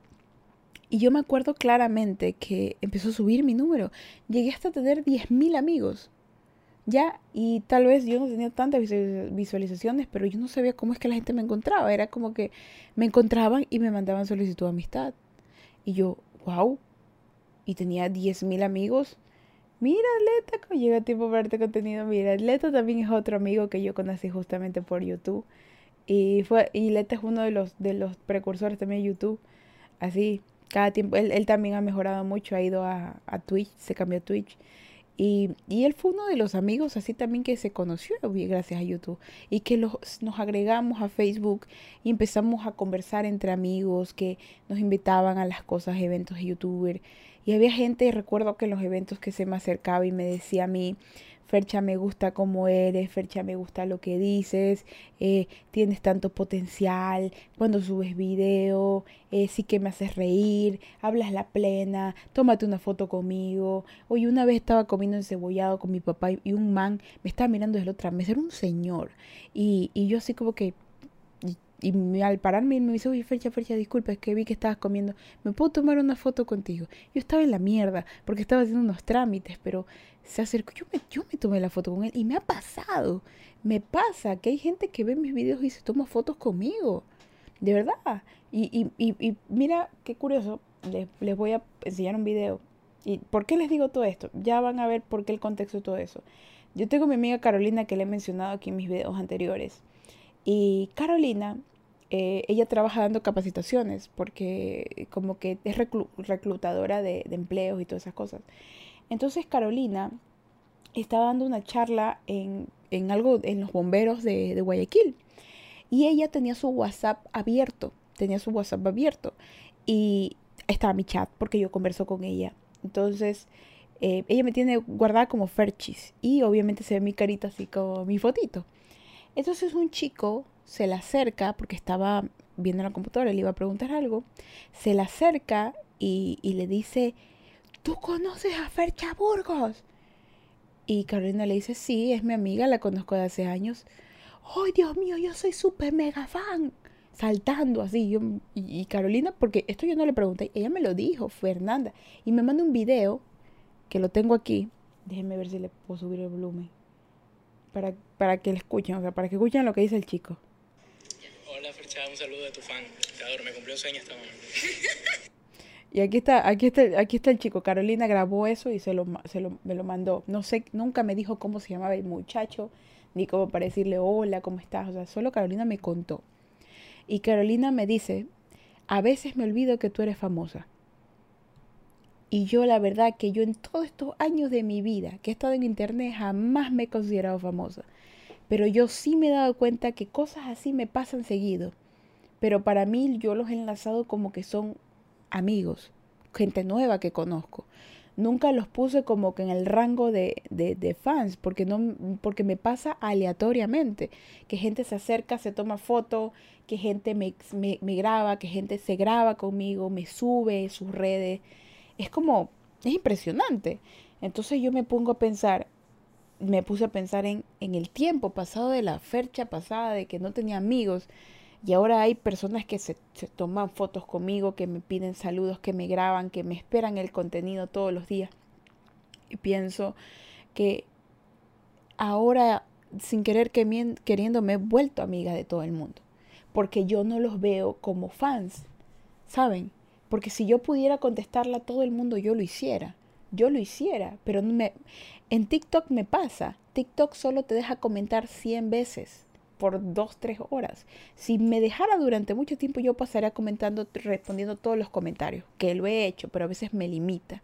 y yo me acuerdo claramente que empezó a subir mi número. Llegué hasta tener 10.000 amigos. Ya, y tal vez yo no tenía tantas visualizaciones, pero yo no sabía cómo es que la gente me encontraba. Era como que me encontraban y me mandaban solicitud de amistad. Y yo, wow. Y tenía 10.000 amigos. Mira, Leta, llega tiempo para verte contenido. Mira, Leta también es otro amigo que yo conocí justamente por YouTube. Y fue y Leta es uno de los de los precursores también de YouTube. Así, cada tiempo, él, él, también ha mejorado mucho, ha ido a, a Twitch, se cambió a Twitch. Y, y, él fue uno de los amigos así también que se conoció gracias a YouTube y que los, nos agregamos a Facebook y empezamos a conversar entre amigos que nos invitaban a las cosas, eventos de youtuber. Y había gente, recuerdo que en los eventos que se me acercaba y me decía a mí, Fercha me gusta cómo eres, Fercha me gusta lo que dices, eh, tienes tanto potencial, cuando subes video, eh, sí que me haces reír, hablas la plena, tómate una foto conmigo. Hoy una vez estaba comiendo encebollado con mi papá y un man me estaba mirando desde la otra mesa, era un señor. Y, y yo así como que, y al pararme me dice, oye, Fercha, Fercha, disculpa, es que vi que estabas comiendo, ¿me puedo tomar una foto contigo? Yo estaba en la mierda porque estaba haciendo unos trámites, pero se acercó, yo me, yo me tomé la foto con él y me ha pasado, me pasa que hay gente que ve mis videos y se toma fotos conmigo, de verdad. Y, y, y, mira, qué curioso, les, les voy a enseñar un video. ¿Y por qué les digo todo esto? Ya van a ver por qué el contexto de todo eso. Yo tengo mi amiga Carolina que le he mencionado aquí en mis videos anteriores. Y Carolina, eh, ella trabaja dando capacitaciones porque como que es reclutadora de, empleos y todas esas cosas. Entonces Carolina estaba dando una charla en, algo en los bomberos de, de, Guayaquil y ella tenía su WhatsApp abierto, tenía su WhatsApp abierto y estaba mi chat porque yo converso con ella. Entonces eh, ella me tiene guardada como Ferchis y obviamente se ve mi carita así como mi fotito. Entonces un chico se la acerca, porque estaba viendo la computadora, le iba a preguntar algo, se la acerca y, le dice, ¿tú conoces a Fercha Burgos? Y Carolina le dice, sí, es mi amiga, la conozco de hace años. ¡Ay, Dios mío, yo soy súper mega fan! Saltando así. Y, Carolina, porque esto yo no le pregunté, ella me lo dijo, Fernanda. Y me manda un video, que lo tengo aquí. Déjenme ver si le puedo subir el volumen para, para que le escuchen, o sea, para que escuchen lo que dice el chico. Hola, Fercha, un saludo de tu fan. Te adoro, me cumplió un sueño esta Y aquí está, aquí está, aquí está el chico. Carolina grabó eso y se lo, se lo, me lo mandó. No sé, nunca me dijo cómo se llamaba el muchacho, ni cómo para decirle hola, ¿cómo estás? O sea, solo Carolina me contó. Y Carolina me dice, a veces me olvido que tú eres famosa. Y yo la verdad que yo en todos estos años de mi vida que he estado en internet jamás me he considerado famosa. Pero yo sí me he dado cuenta que cosas así me pasan seguido. Pero para mí yo los he enlazado como que son amigos, gente nueva que conozco. Nunca los puse como que en el rango de, de, fans, porque, no, porque me pasa aleatoriamente. Que gente se acerca, se toma foto, que gente me, me, me graba, que gente se graba conmigo, me sube sus redes es como, es impresionante. Entonces yo me pongo a pensar, me puse a pensar en, en el tiempo pasado de la fecha pasada, de que no tenía amigos. Y ahora hay personas que se, toman fotos conmigo, que me piden saludos, que me graban, que me esperan el contenido todos los días. Y pienso que ahora, sin querer queriendo, me he vuelto amiga de todo el mundo. Porque yo no los veo como fans, ¿saben? Porque si yo pudiera contestarla a todo el mundo, yo lo hiciera. Yo lo hiciera, pero me, en TikTok me pasa. TikTok solo te deja comentar 100 veces por 2, 3 horas. Si me dejara durante mucho tiempo, yo pasaría comentando, respondiendo todos los comentarios, que lo he hecho, pero a veces me limita.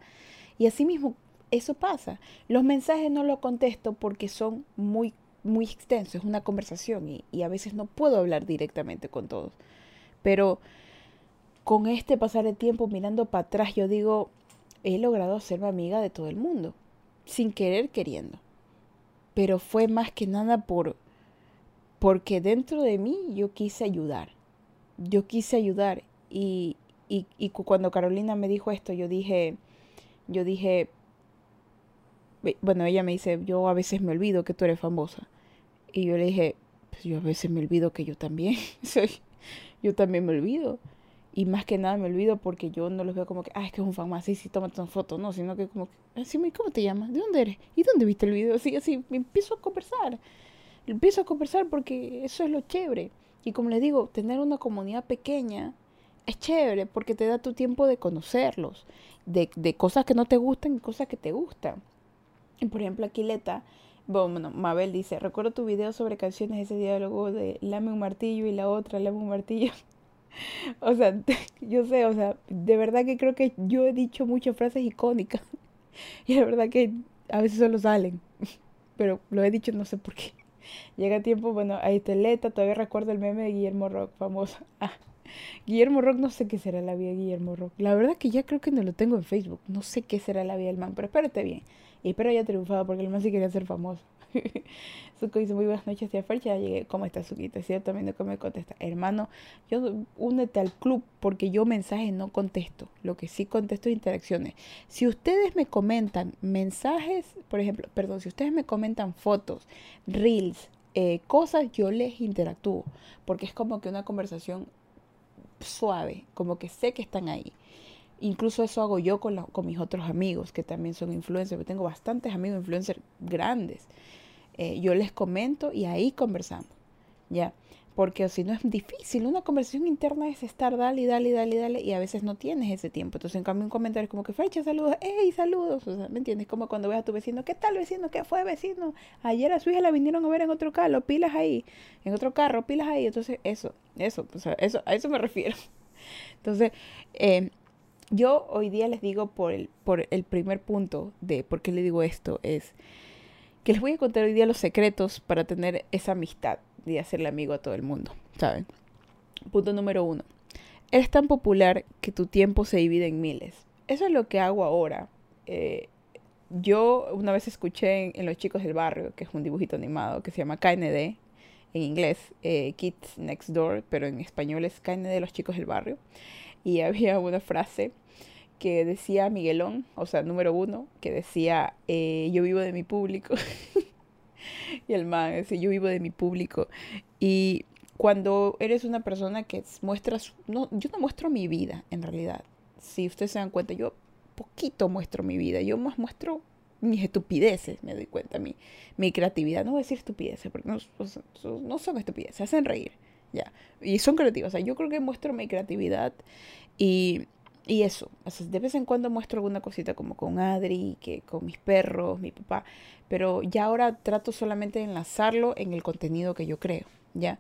Y así mismo, eso pasa. Los mensajes no los contesto porque son muy, muy extensos, es una conversación y, y a veces no puedo hablar directamente con todos. Pero con este pasar el tiempo mirando para atrás, yo digo, he logrado hacerme amiga de todo el mundo, sin querer queriendo. Pero fue más que nada por porque dentro de mí yo quise ayudar. Yo quise ayudar y, y, y cuando Carolina me dijo esto, yo dije, yo dije, bueno, ella me dice, yo a veces me olvido que tú eres famosa. Y yo le dije, pues yo a veces me olvido que yo también soy, yo también me olvido. Y más que nada me olvido porque yo no los veo como que, ah, es que es un fan más, sí, sí, tómate una foto, no, sino que como, así, ¿cómo te llamas? ¿De dónde eres? ¿Y dónde viste el video? Así, así, me empiezo a conversar. Empiezo a conversar porque eso es lo chévere. Y como les digo, tener una comunidad pequeña es chévere porque te da tu tiempo de conocerlos, de, de cosas que no te gustan y cosas que te gustan. Y por ejemplo, Aquileta, bueno, Mabel dice, recuerdo tu video sobre canciones, ese diálogo de lame un martillo y la otra, lame un martillo. o sea, yo sé, o sea, de verdad que creo que yo he dicho muchas frases icónicas. Y de verdad que a veces solo salen. Pero lo he dicho no sé por qué. Llega tiempo, bueno, ahí está Leta, todavía recuerdo el meme de Guillermo Rock, famoso. Ah, Guillermo Rock, no sé qué será la vida de Guillermo Rock. La verdad que ya creo que no lo tengo en Facebook. No sé qué será la vida del man, pero espérate bien. Y espero haya triunfado porque el más sí quería ser famoso. Suco dice muy buenas noches, tía Fercha. Ya llegué. ¿Cómo está Suquita? Es cierto, también que me contesta. Hermano, yo únete al club porque yo mensajes no contesto. Lo que sí contesto es interacciones. Si ustedes me comentan mensajes, por ejemplo, perdón, si ustedes me comentan fotos, reels, eh, cosas, yo les interactúo. Porque es como que una conversación suave, como que sé que están ahí. Incluso eso hago yo con, con mis otros amigos que también son influencers. Yo tengo bastantes amigos influencers grandes. Eh, yo les comento y ahí conversamos. ¿Ya? Porque si no es difícil, una conversación interna es estar dale, dale, dale, dale, y a veces no tienes ese tiempo. Entonces, en cambio, un comentario es como que, fecha, saludos, hey, saludos. O sea, ¿me entiendes? Como cuando ves a tu vecino, ¿qué tal vecino? ¿Qué fue vecino? Ayer a su hija la vinieron a ver en otro carro, pilas ahí, en otro carro, pilas ahí. Entonces, eso, eso, eso, a eso me refiero. Entonces, eh, yo hoy día les digo por el, por el primer punto de por qué le digo esto es que les voy a contar hoy día los secretos para tener esa amistad y hacerle amigo a todo el mundo, ¿saben? Punto número uno. Eres tan popular que tu tiempo se divide en miles. Eso es lo que hago ahora. Eh, yo una vez escuché en, Los Chicos del Barrio, que es un dibujito animado que se llama KND, en inglés, eh, Kids Next Door, pero en español es KND Los Chicos del Barrio. Y había una frase que decía Miguelón, o sea, número uno, que decía, eh, yo vivo de mi público. y el man decía, yo vivo de mi público. Y cuando eres una persona que muestras, no, yo no muestro mi vida, en realidad. Si ustedes se dan cuenta, yo poquito muestro mi vida, yo más muestro mis estupideces, me doy cuenta, mi, mi creatividad. No voy a decir estupideces, porque no, son estupideces, hacen reír, ya. Y son creativas, o sea, yo creo que muestro mi creatividad y y eso, de vez en cuando muestro alguna cosita como con Adri, que con mis perros, mi papá, pero ya ahora trato solamente de enlazarlo en el contenido que yo creo, ¿ya?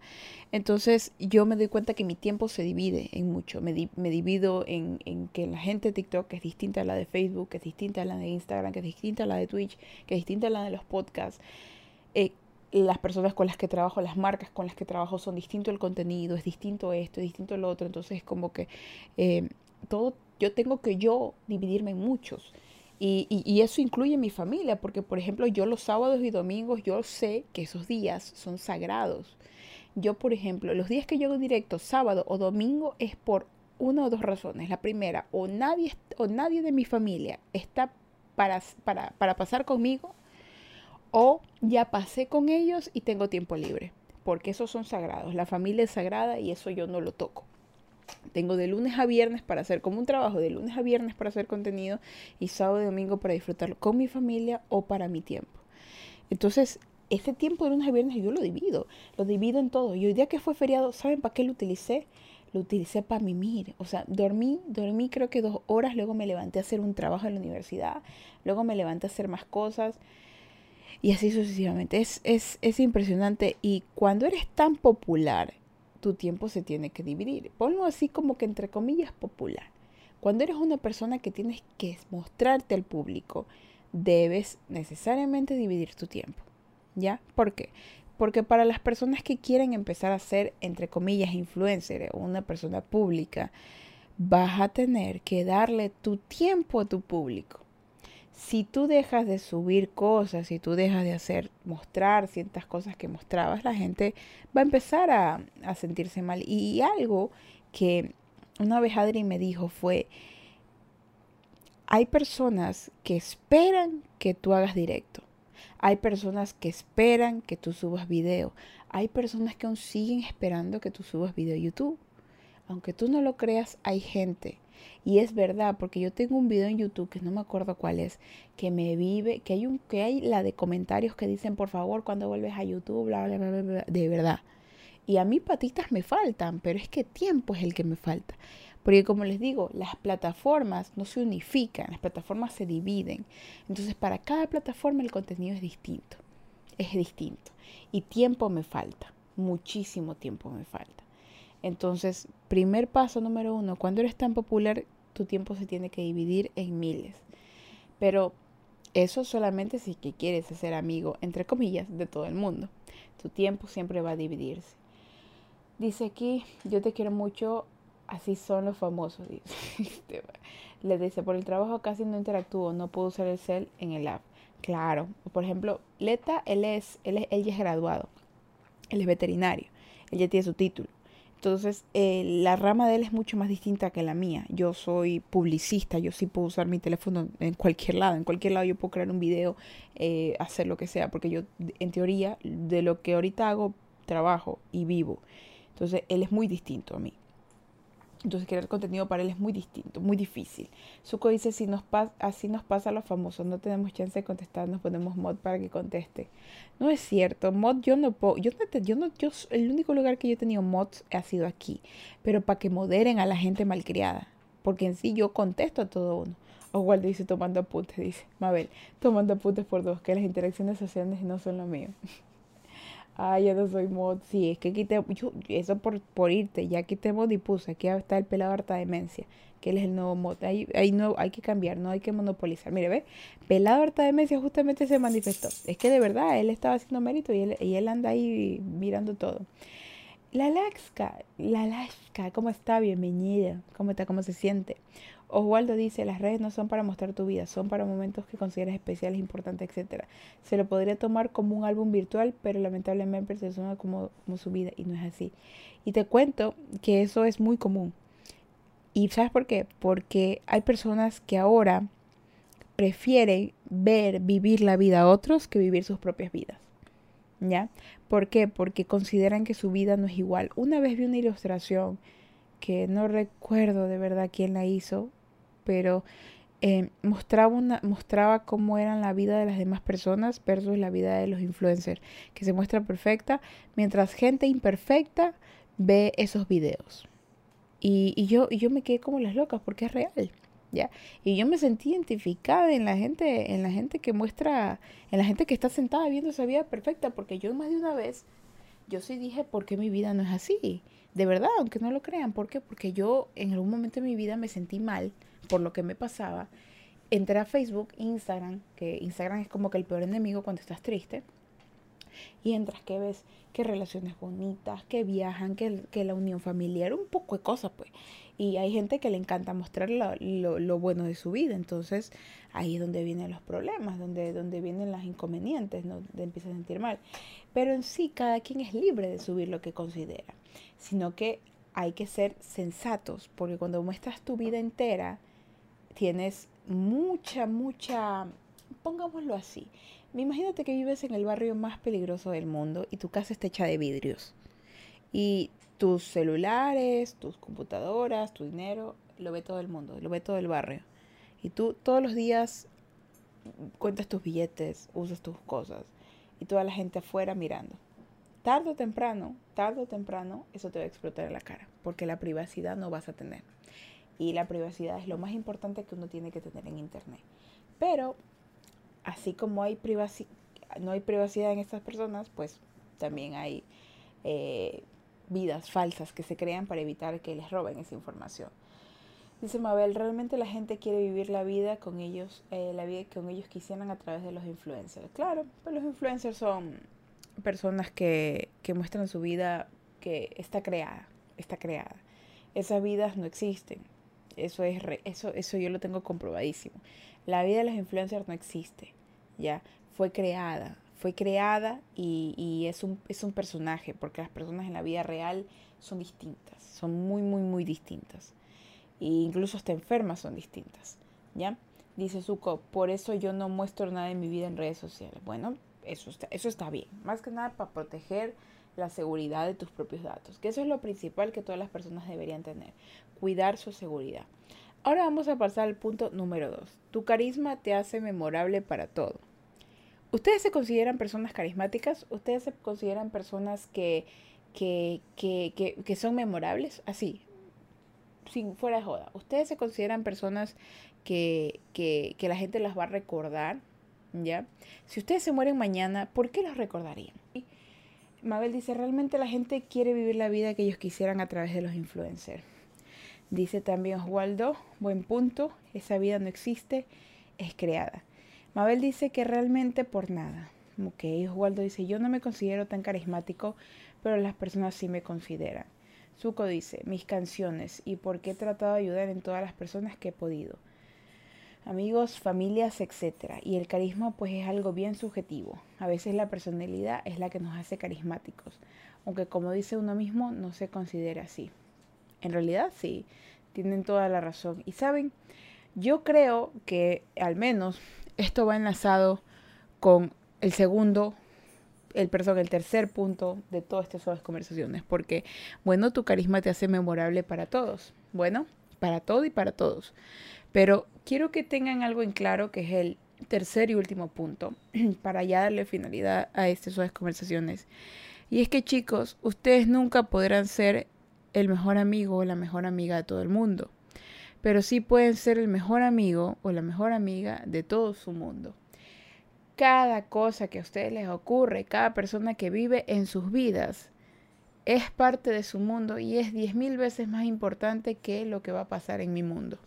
Entonces yo me doy cuenta que mi tiempo se divide en mucho, me, divido en, que la gente de TikTok es distinta a la de Facebook, que es distinta a la de Instagram, que es distinta a la de Twitch, que es distinta a la de los podcasts. Eh, las personas con las que trabajo, las marcas con las que trabajo son distinto el contenido, es distinto esto, es distinto lo otro. Entonces, como que eh, todo, yo tengo que yo dividirme en muchos. Y, y, eso incluye mi familia, porque por ejemplo yo los sábados y domingos, yo sé que esos días son sagrados. Yo, por ejemplo, los días que yo hago directo, sábado o domingo, es por una o dos razones. La primera, o nadie, o nadie de mi familia está para, para, para pasar conmigo, o ya pasé con ellos y tengo tiempo libre, porque esos son sagrados. La familia es sagrada y eso yo no lo toco. Tengo de lunes a viernes para hacer como un trabajo, de lunes a viernes para hacer contenido y sábado y domingo para disfrutarlo con mi familia o para mi tiempo. Entonces, ese tiempo de lunes a viernes yo lo divido, lo divido en todo. Y hoy día que fue feriado, ¿saben para qué lo utilicé? Lo utilicé para mimir. O sea, dormí, dormí creo que dos horas, luego me levanté a hacer un trabajo en la universidad, luego me levanté a hacer más cosas y así sucesivamente. Es, es, es impresionante. Y cuando eres tan popular tu tiempo se tiene que dividir. Ponlo así como que entre comillas popular. Cuando eres una persona que tienes que mostrarte al público, debes necesariamente dividir tu tiempo. ¿Ya? ¿Por qué? Porque para las personas que quieren empezar a ser, entre comillas, influencer o una persona pública, vas a tener que darle tu tiempo a tu público si tú dejas de subir cosas, si tú dejas de hacer, mostrar ciertas cosas que mostrabas, la gente va a empezar a, sentirse mal. Y algo que una vez Adri me dijo fue, hay personas que esperan que tú hagas directo. Hay personas que esperan que tú subas video. Hay personas que aún siguen esperando que tú subas video a YouTube. Aunque tú no lo creas, hay gente y es verdad, porque yo tengo un video en YouTube que no me acuerdo cuál es, que me vive, que hay un, que hay la de comentarios que dicen, por favor, cuando vuelves a YouTube, bla, bla, bla, bla, de verdad. Y a mí patitas me faltan, pero es que tiempo es el que me falta. Porque como les digo, las plataformas no se unifican, las plataformas se dividen. Entonces para cada plataforma el contenido es distinto. Es distinto. Y tiempo me falta. Muchísimo tiempo me falta. Entonces, primer paso número uno, cuando eres tan popular, tu tiempo se tiene que dividir en miles. Pero eso solamente si quieres ser amigo, entre comillas, de todo el mundo. Tu tiempo siempre va a dividirse. Dice aquí, yo te quiero mucho, así son los famosos. Dice. Le dice, por el trabajo casi no interactúo, no puedo usar el cel en el app. Claro, por ejemplo, Leta, él es, él es, él ya es graduado, él es veterinario, él ya tiene su título. Entonces, eh, la rama de él es mucho más distinta que la mía. Yo soy publicista, yo sí puedo usar mi teléfono en cualquier lado. En cualquier lado yo puedo crear un video, eh, hacer lo que sea, porque yo, en teoría, de lo que ahorita hago, trabajo y vivo. Entonces, él es muy distinto a mí. Entonces crear contenido para él es muy distinto, muy difícil. Suco dice, si nos así nos pasa a los famosos, no tenemos chance de contestar, nos ponemos mod para que conteste. No es cierto, mod yo no puedo, yo no, yo no, yo, el único lugar que yo he tenido mods ha sido aquí, pero para que moderen a la gente malcriada, porque en sí yo contesto a todo uno. Oswaldo dice tomando apuntes, dice Mabel, tomando apuntes por dos, que las interacciones sociales no son lo mío. Ah, ya no soy mod. Sí, es que quité, yo, eso por, por irte, ya quité mod y puse, aquí está el pelado harta demencia, que él es el nuevo mod. Ahí, ahí no hay que cambiar, no hay que monopolizar. Mire, ve, pelado harta demencia justamente se manifestó. Es que de verdad, él estaba haciendo mérito y él, y él anda ahí mirando todo. La Alaska, la Alaska, ¿cómo está? Bienvenida. ¿Cómo está? ¿Cómo se siente? Oswaldo dice, las redes no son para mostrar tu vida, son para momentos que consideras especiales, importantes, etc. Se lo podría tomar como un álbum virtual, pero lamentablemente se toma como, como su vida y no es así. Y te cuento que eso es muy común. ¿Y sabes por qué? Porque hay personas que ahora prefieren ver, vivir la vida a otros que vivir sus propias vidas. ¿Ya? ¿Por qué? Porque consideran que su vida no es igual. Una vez vi una ilustración que no recuerdo de verdad quién la hizo, pero eh, mostraba, una, mostraba cómo eran la vida de las demás personas versus la vida de los influencers, que se muestra perfecta, mientras gente imperfecta ve esos videos. Y, y, yo, y yo me quedé como las locas porque es real. ¿Ya? Y yo me sentí identificada en la gente, en la gente que muestra, en la gente que está sentada viendo esa vida perfecta, porque yo más de una vez, yo sí dije, ¿por qué mi vida no es así? De verdad, aunque no lo crean, ¿por qué? Porque yo en algún momento de mi vida me sentí mal por lo que me pasaba, entré a Facebook, Instagram, que Instagram es como que el peor enemigo cuando estás triste, y entras que ves que relaciones bonitas, que viajan, que, que, la unión familiar, un poco de cosas, pues. Y hay gente que le encanta mostrar lo, lo, bueno de su vida, entonces ahí es donde vienen los problemas, donde, donde vienen las inconvenientes, donde empieza a sentir mal. Pero en sí, cada quien es libre de subir lo que considera, sino que hay que ser sensatos, porque cuando muestras tu vida entera, tienes mucha, mucha, pongámoslo así. Imagínate que vives en el barrio más peligroso del mundo y tu casa está hecha de vidrios. Y tus celulares, tus computadoras, tu dinero, lo ve todo el mundo, lo ve todo el barrio. Y tú todos los días cuentas tus billetes, usas tus cosas y toda la gente afuera mirando. Tardo o temprano, tarde o temprano, eso te va a explotar en la cara, porque la privacidad no vas a tener y la privacidad es lo más importante que uno tiene que tener en Internet. Pero, así como hay no hay privacidad en estas personas, pues también hay eh, vidas falsas que se crean para evitar que les roben esa información. Dice Mabel, realmente la gente quiere vivir la vida con ellos, eh, la vida que con ellos quisieran a través de los influencers. Claro, pues los influencers son personas que, que muestran su vida que está creada, está creada. Esas vidas no existen. Eso, es eso, eso yo lo tengo comprobadísimo. La vida de los influencers no existe, ¿ya? Fue creada, fue creada y, y es, un, es un personaje, porque las personas en la vida real son distintas, son muy, muy, muy distintas. E incluso hasta enfermas son distintas, ¿ya? Dice Zuko, por eso yo no muestro nada de mi vida en redes sociales. Bueno, eso está, eso está bien. Más que nada para proteger la seguridad de tus propios datos, que eso es lo principal que todas las personas deberían tener, cuidar su seguridad. Ahora vamos a pasar al punto número 2. Tu carisma te hace memorable para todo. ¿Ustedes se consideran personas carismáticas? ¿Ustedes se consideran personas que, que, que, que, son memorables? Así, sin fuera de joda. ¿Ustedes se consideran personas que, que, que la gente las va a recordar? ¿Ya? Si ustedes se mueren mañana, ¿por qué los recordarían? Mabel dice, realmente la gente quiere vivir la vida que ellos quisieran a través de los influencers. Dice también Oswaldo, buen punto, esa vida no existe, es creada. Mabel dice que realmente por nada. Ok, Oswaldo dice, yo no me considero tan carismático, pero las personas sí me consideran. Zuko dice, mis canciones y por qué he tratado de ayudar en todas las personas que he podido. amigos, familias, etc. Y el carisma pues es algo bien subjetivo. A veces la personalidad es la que nos hace carismáticos, aunque como dice uno mismo no se considera así. En realidad sí, tienen toda la razón. Y saben, yo creo que al menos esto va enlazado con el segundo, el perdón, el tercer punto de todas estas conversaciones, porque bueno, tu carisma te hace memorable para todos. Bueno, para todo y para todos. Pero quiero que tengan algo en claro que es el tercer y último punto para ya darle finalidad a estas suaves conversaciones. Y es que chicos, ustedes nunca podrán ser el mejor amigo o la mejor amiga de todo el mundo, pero sí pueden ser el mejor amigo o la mejor amiga de todo su mundo. Cada cosa que a ustedes les ocurre, cada persona que vive en sus vidas, es parte de su mundo y es diez mil veces más importante que lo que va a pasar en mi mundo.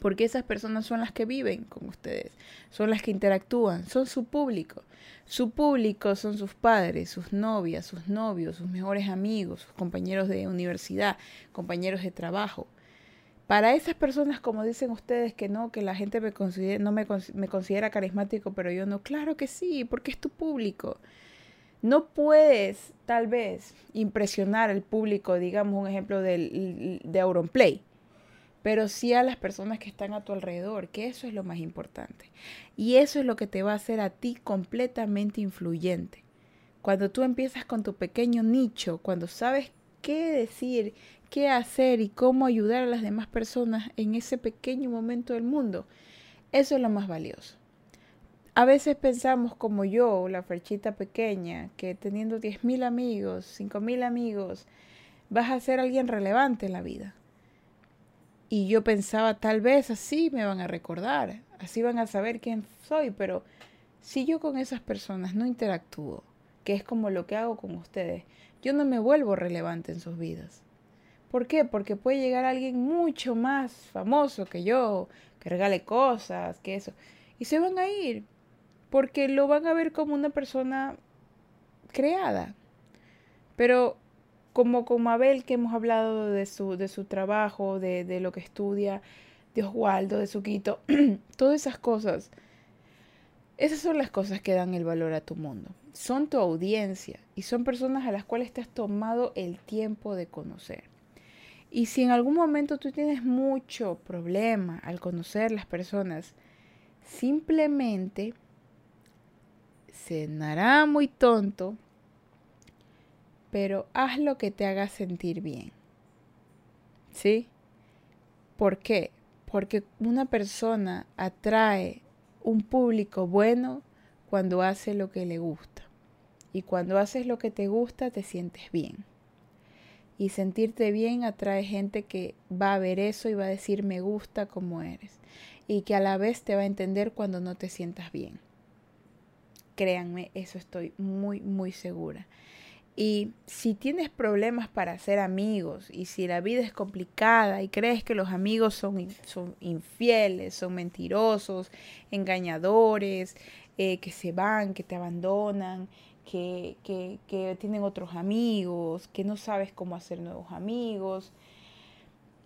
Porque esas personas son las que viven con ustedes, son las que interactúan, son su público. Su público son sus padres, sus novias, sus novios, sus mejores amigos, sus compañeros de universidad, compañeros de trabajo. Para esas personas, como dicen ustedes, que no, que la gente me considera, no me, me considera carismático, pero yo no, claro que sí, porque es tu público. No puedes, tal vez, impresionar al público, digamos un ejemplo del, de Auronplay pero sí a las personas que están a tu alrededor, que eso es lo más importante. Y eso es lo que te va a hacer a ti completamente influyente. Cuando tú empiezas con tu pequeño nicho, cuando sabes qué decir, qué hacer y cómo ayudar a las demás personas en ese pequeño momento del mundo, eso es lo más valioso. A veces pensamos como yo, la frechita pequeña, que teniendo 10.000 amigos, 5.000 amigos, vas a ser alguien relevante en la vida. Y yo pensaba, tal vez así me van a recordar, así van a saber quién soy, pero si yo con esas personas no interactúo, que es como lo que hago con ustedes, yo no me vuelvo relevante en sus vidas. ¿Por qué? Porque puede llegar alguien mucho más famoso que yo, que regale cosas, que eso, y se van a ir, porque lo van a ver como una persona creada. Pero como con Mabel que hemos hablado de su, de su trabajo, de, de lo que estudia, de Oswaldo, de Suquito, todas esas cosas. Esas son las cosas que dan el valor a tu mundo. Son tu audiencia y son personas a las cuales te has tomado el tiempo de conocer. Y si en algún momento tú tienes mucho problema al conocer las personas, simplemente se nará muy tonto, pero haz lo que te haga sentir bien. ¿Sí? ¿Por qué? Porque una persona atrae un público bueno cuando hace lo que le gusta. Y cuando haces lo que te gusta, te sientes bien. Y sentirte bien atrae gente que va a ver eso y va a decir me gusta como eres. Y que a la vez te va a entender cuando no te sientas bien. Créanme, eso estoy muy, muy segura. Y si tienes problemas para ser amigos y si la vida es complicada y crees que los amigos son, son infieles, son mentirosos, engañadores, eh, que se van, que te abandonan, que, que, que tienen otros amigos, que no sabes cómo hacer nuevos amigos,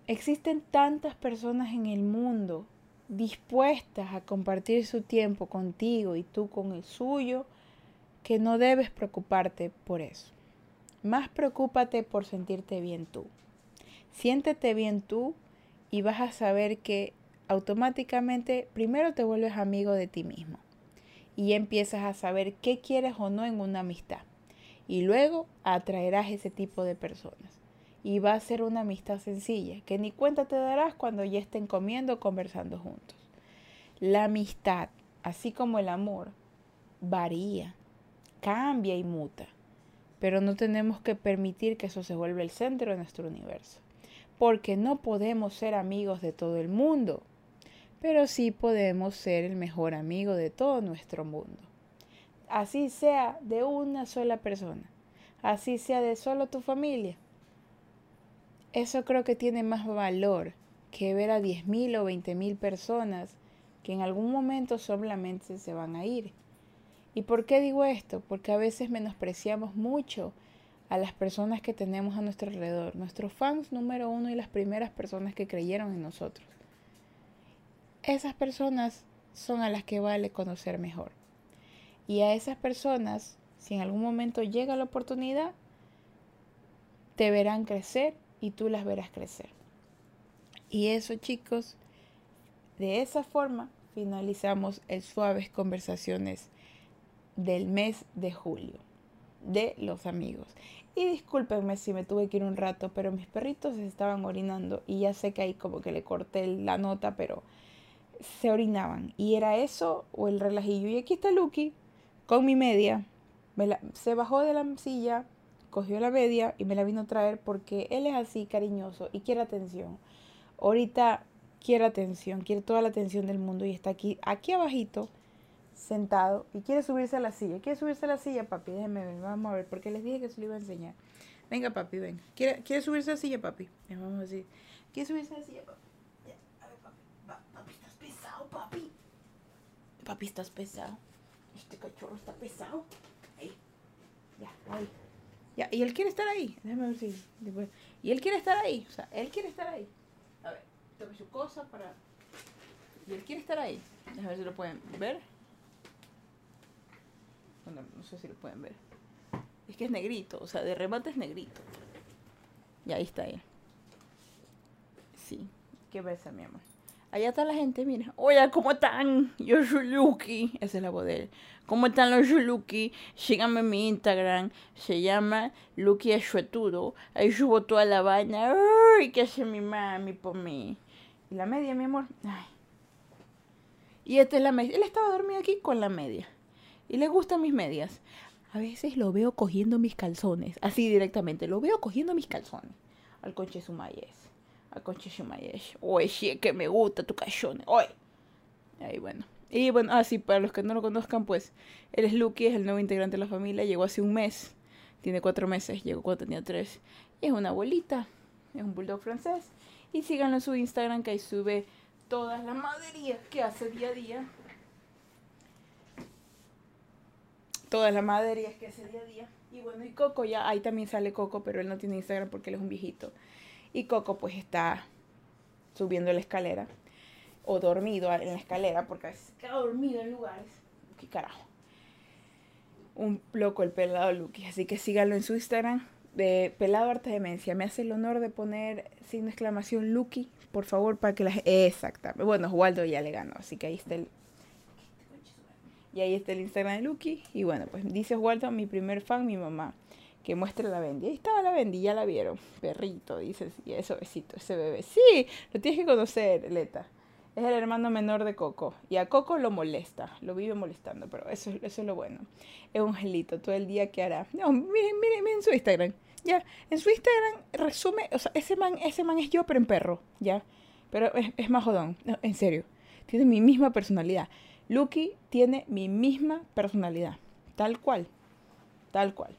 existen tantas personas en el mundo dispuestas a compartir su tiempo contigo y tú con el suyo, que no debes preocuparte por eso. Más preocúpate por sentirte bien tú. Siéntete bien tú y vas a saber que automáticamente primero te vuelves amigo de ti mismo y empiezas a saber qué quieres o no en una amistad. Y luego atraerás ese tipo de personas. Y va a ser una amistad sencilla, que ni cuenta te darás cuando ya estén comiendo o conversando juntos. La amistad, así como el amor, varía, cambia y muta pero no tenemos que permitir que eso se vuelva el centro de nuestro universo, porque no podemos ser amigos de todo el mundo, pero sí podemos ser el mejor amigo de todo nuestro mundo. Así sea de una sola persona, así sea de solo tu familia. Eso creo que tiene más valor que ver a 10.000 o 20.000 personas que en algún momento solamente se van a ir ¿Y por qué digo esto? Porque a veces menospreciamos mucho a las personas que tenemos a nuestro alrededor, nuestros fans número uno y las primeras personas que creyeron en nosotros. esas personas son a las que vale conocer mejor. Y a esas personas, si en algún momento llega la oportunidad, te verán crecer y tú las verás crecer. Y eso, chicos, de esa forma finalizamos el Suaves Conversaciones del mes de julio de los amigos. Y discúlpenme si me tuve que ir un rato, pero mis perritos estaban orinando y ya sé que ahí como que le corté la nota, pero se orinaban. Y era eso o el relajillo. Y aquí está Lucky con mi media. se bajó de la silla, cogió la media y me la vino a traer porque él es así cariñoso y quiere atención. Ahorita quiere atención, quiere toda la atención del mundo y está aquí, aquí abajito, sentado y quiere subirse a la silla. ¿Quiere subirse a la silla, papi? Déjenme ver, vamos a ver, porque les dije que se lo iba a enseñar. Venga, papi, venga. ¿Quiere, ¿quiere subirse a la silla, papi? Vamos a decir. ¿Quiere subirse a la silla, papi? Papi. estás pesado, papi. Papi, estás pesado. Este cachorro está pesado. Ahí. Ya, ahí. Ya, y él quiere estar ahí. Déjame ver si. Y él quiere estar ahí. O sea, él quiere estar ahí. A ver, tome su cosa para. Y él quiere estar ahí. Déjame ver si lo pueden ver. Bueno, no sé si lo pueden ver. Es que es negrito, o sea, de remate es negrito. Y ahí está él. Sí, qué besa, mi amor. Allá está la gente, mira. Oye, ¿cómo están? Yo soy Lucky. Esa es la voz de él. ¿Cómo están los Lucky? Síganme en mi Instagram. Se llama Lucky Achuetudo. Ahí subo toda la vaina. Ay, ¿qué hace mi mami por mí? Y la media, mi amor. Ay. Y esta es la media. Él estaba dormido aquí con la media y le gustan mis medias. A veces lo veo cogiendo mis calzones, así directamente, lo veo cogiendo mis calzones. Al conche sumayes, al conche sumayes. Oye, que me gusta tu calzón. Oye. Ahí bueno. Y bueno, así ah, para los que no lo conozcan, pues, él es Lucky, es el nuevo integrante de la familia, llegó hace un mes, tiene cuatro meses, llegó cuando tenía tres. Y es una abuelita, es un bulldog francés. Y síganlo en su Instagram que ahí sube todas las maderías que hace día a día toda la madre que hace día a día. Y bueno, y Coco ya, ahí también sale Coco, pero él no tiene Instagram porque él es un viejito. Y Coco pues está subiendo la escalera o dormido en la escalera porque a queda dormido en lugares. ¿Qué carajo? Un loco el pelado Lucky. Así que síganlo en su Instagram de Pelado Arte Demencia. Me hace el honor de poner sin exclamación Lucky, por favor, para que las... Exactamente. Bueno, Waldo ya le ganó, así que ahí está el y ahí está el Instagram de Lucky. Y bueno, pues dice Walter, mi primer fan, mi mamá. Que muestre la Bendy. Ahí estaba la Bendy, ya la vieron. Perrito, dice. Y eso besito, ese bebé. Sí, lo tienes que conocer, Leta. Es el hermano menor de Coco. Y a Coco lo molesta, lo vive molestando, pero eso, eso es lo bueno. Es un gelito, todo el día que hará. No, miren, miren, miren su Instagram. Ya, en su Instagram resume, o sea, ese man, ese man es yo, pero en perro, ya. Pero es, es más jodón, en serio. Tiene mi misma personalidad. Lucky tiene mi misma personalidad, tal cual, tal cual,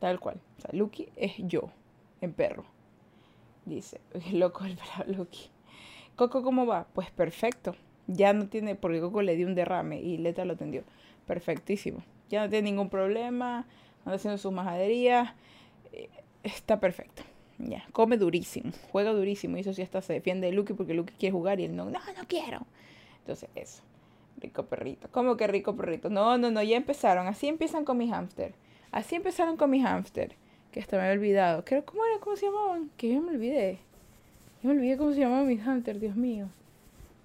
tal cual. O sea, Lucky es yo, en perro. Dice, loco el Lucky. Coco, ¿cómo va? Pues perfecto. Ya no tiene, porque Coco le dio un derrame y Leta lo atendió. Perfectísimo. Ya no tiene ningún problema, anda haciendo sus majaderías. Eh, está perfecto. Ya, come durísimo, juega durísimo. Y eso sí hasta se defiende de Lucky porque Lucky quiere jugar y él no, no, no quiero. Entonces, eso. Rico perrito. ¿Cómo que rico perrito? No, no, no, ya empezaron. Así empiezan con mi hámster. Así empezaron con mi hámster. Que hasta me había olvidado. ¿Cómo era? ¿Cómo se llamaban? Que yo me olvidé. Yo me olvidé cómo se llamaban mis hámster, Dios mío.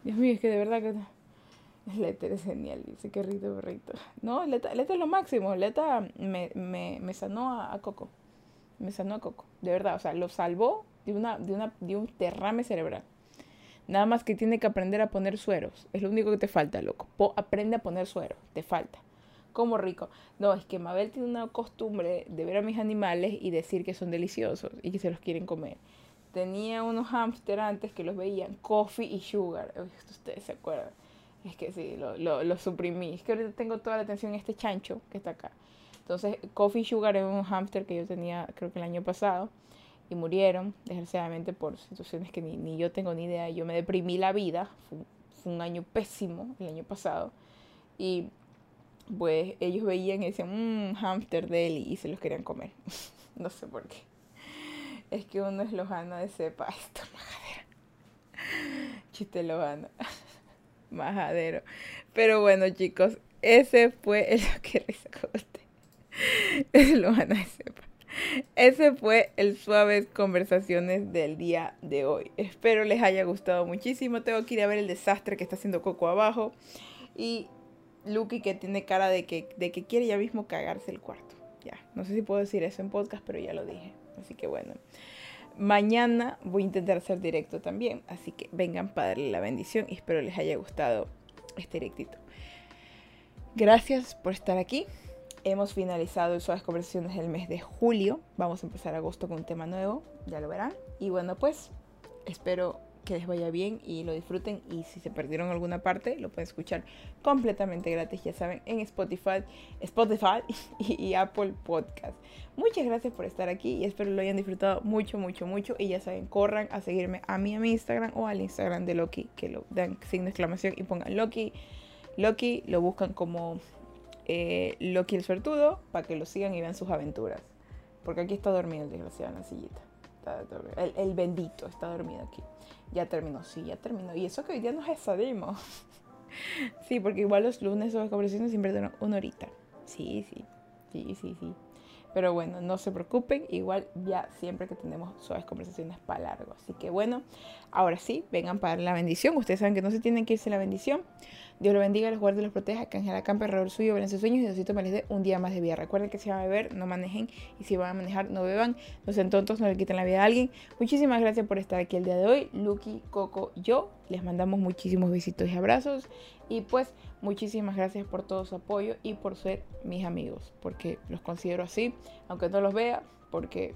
Dios mío, es que de verdad que... Leta es genial, dice, qué rico perrito. No, Leta, Leta es lo máximo. Leta me, me, me sanó a, Coco. Me sanó a Coco. De verdad, o sea, lo salvó de, una, de, una, de un derrame cerebral. Nada más que tiene que aprender a poner sueros. Es lo único que te falta, loco. aprende a poner sueros. Te falta. Como rico. No, es que Mabel tiene una costumbre de ver a mis animales y decir que son deliciosos y que se los quieren comer. Tenía unos hamster antes que los veían coffee y sugar. Ustedes se acuerdan. Es que sí, lo, lo, lo, suprimí. Es que ahorita tengo toda la atención en este chancho que está acá. Entonces, Coffee Sugar es un hamster que yo tenía creo que el año pasado y murieron, desgraciadamente por situaciones que ni, yo tengo ni idea. Yo me deprimí la vida, fue, un año pésimo el año pasado. Y pues ellos veían y decían, mmm, hamster deli, y se los querían comer. no sé por qué. Es que uno es lojano de cepa, esto majadera. Chiste lojano. Majadero. Pero bueno, chicos, ese fue el que Lo van a sepa. Ese fue el Suaves Conversaciones del día de hoy. Espero les haya gustado muchísimo. Tengo que ir a ver el desastre que está haciendo Coco abajo. Y Lucky que tiene cara de que, de que quiere ya mismo cagarse el cuarto. Ya, no sé si puedo decir eso en podcast, pero ya lo dije. Así que bueno. Mañana voy a intentar hacer directo también. Así que vengan para darle la bendición y espero les haya gustado este directito. Gracias por estar aquí. Hemos finalizado Suaves Conversaciones del mes de julio. Vamos a empezar agosto con un tema nuevo, ya lo verán. Y bueno, pues espero que les vaya bien y lo disfruten. Y si se perdieron alguna parte, lo pueden escuchar completamente gratis, ya saben, en Spotify, Spotify y, Apple Podcast. Muchas gracias por estar aquí y espero lo hayan disfrutado mucho, mucho, mucho. Y ya saben, corran a seguirme a mí, a mi Instagram o al Instagram de Loki, que lo dan signo de exclamación y pongan Loki. Loki lo buscan como eh, Loki el suertudo para que lo sigan y vean sus aventuras. Porque aquí está dormido el desgraciado en la sillita. el, el, bendito está dormido aquí. Ya terminó, sí, ya terminó. Y eso que hoy día nos salimos. sí, porque igual los lunes o las conversaciones siempre duran una horita. Sí, sí, sí, sí, sí. Pero bueno, no se preocupen, igual ya siempre que tenemos suaves conversaciones para largo. Así que bueno, ahora sí, vengan para la bendición. Ustedes saben que no se tienen que irse la bendición. Dios lo bendiga, los guarde y los proteja, que Ángela Campe alrededor suyo, ven sus sueños y Diosito dé un día más de vida. Recuerden que si van a beber, no manejen y si van a manejar, no beban. No sean tontos, no le quiten la vida a alguien. Muchísimas gracias por estar aquí el día de hoy. Lucky, Coco, yo les mandamos muchísimos besitos y abrazos. Y pues muchísimas gracias por todo su apoyo y por ser mis amigos, porque los considero así, aunque no los vea, porque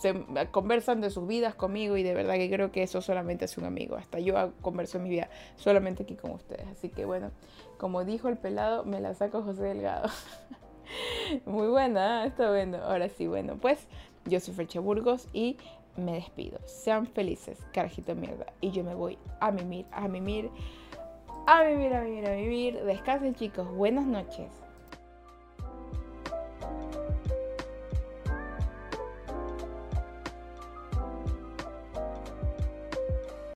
se conversan de sus vidas conmigo y de verdad que creo que eso solamente es un amigo. Hasta yo converso en mi vida solamente aquí con ustedes. Así que bueno, como dijo el pelado, me la saco José Delgado. Muy buena, ¿eh? está bueno. Ahora sí, bueno, pues yo soy Frecha Burgos y me despido. Sean felices, carajito mierda. Y yo me voy a mimir, a mimir, a mimir, a mimir, a mimir. Descansen chicos, buenas noches.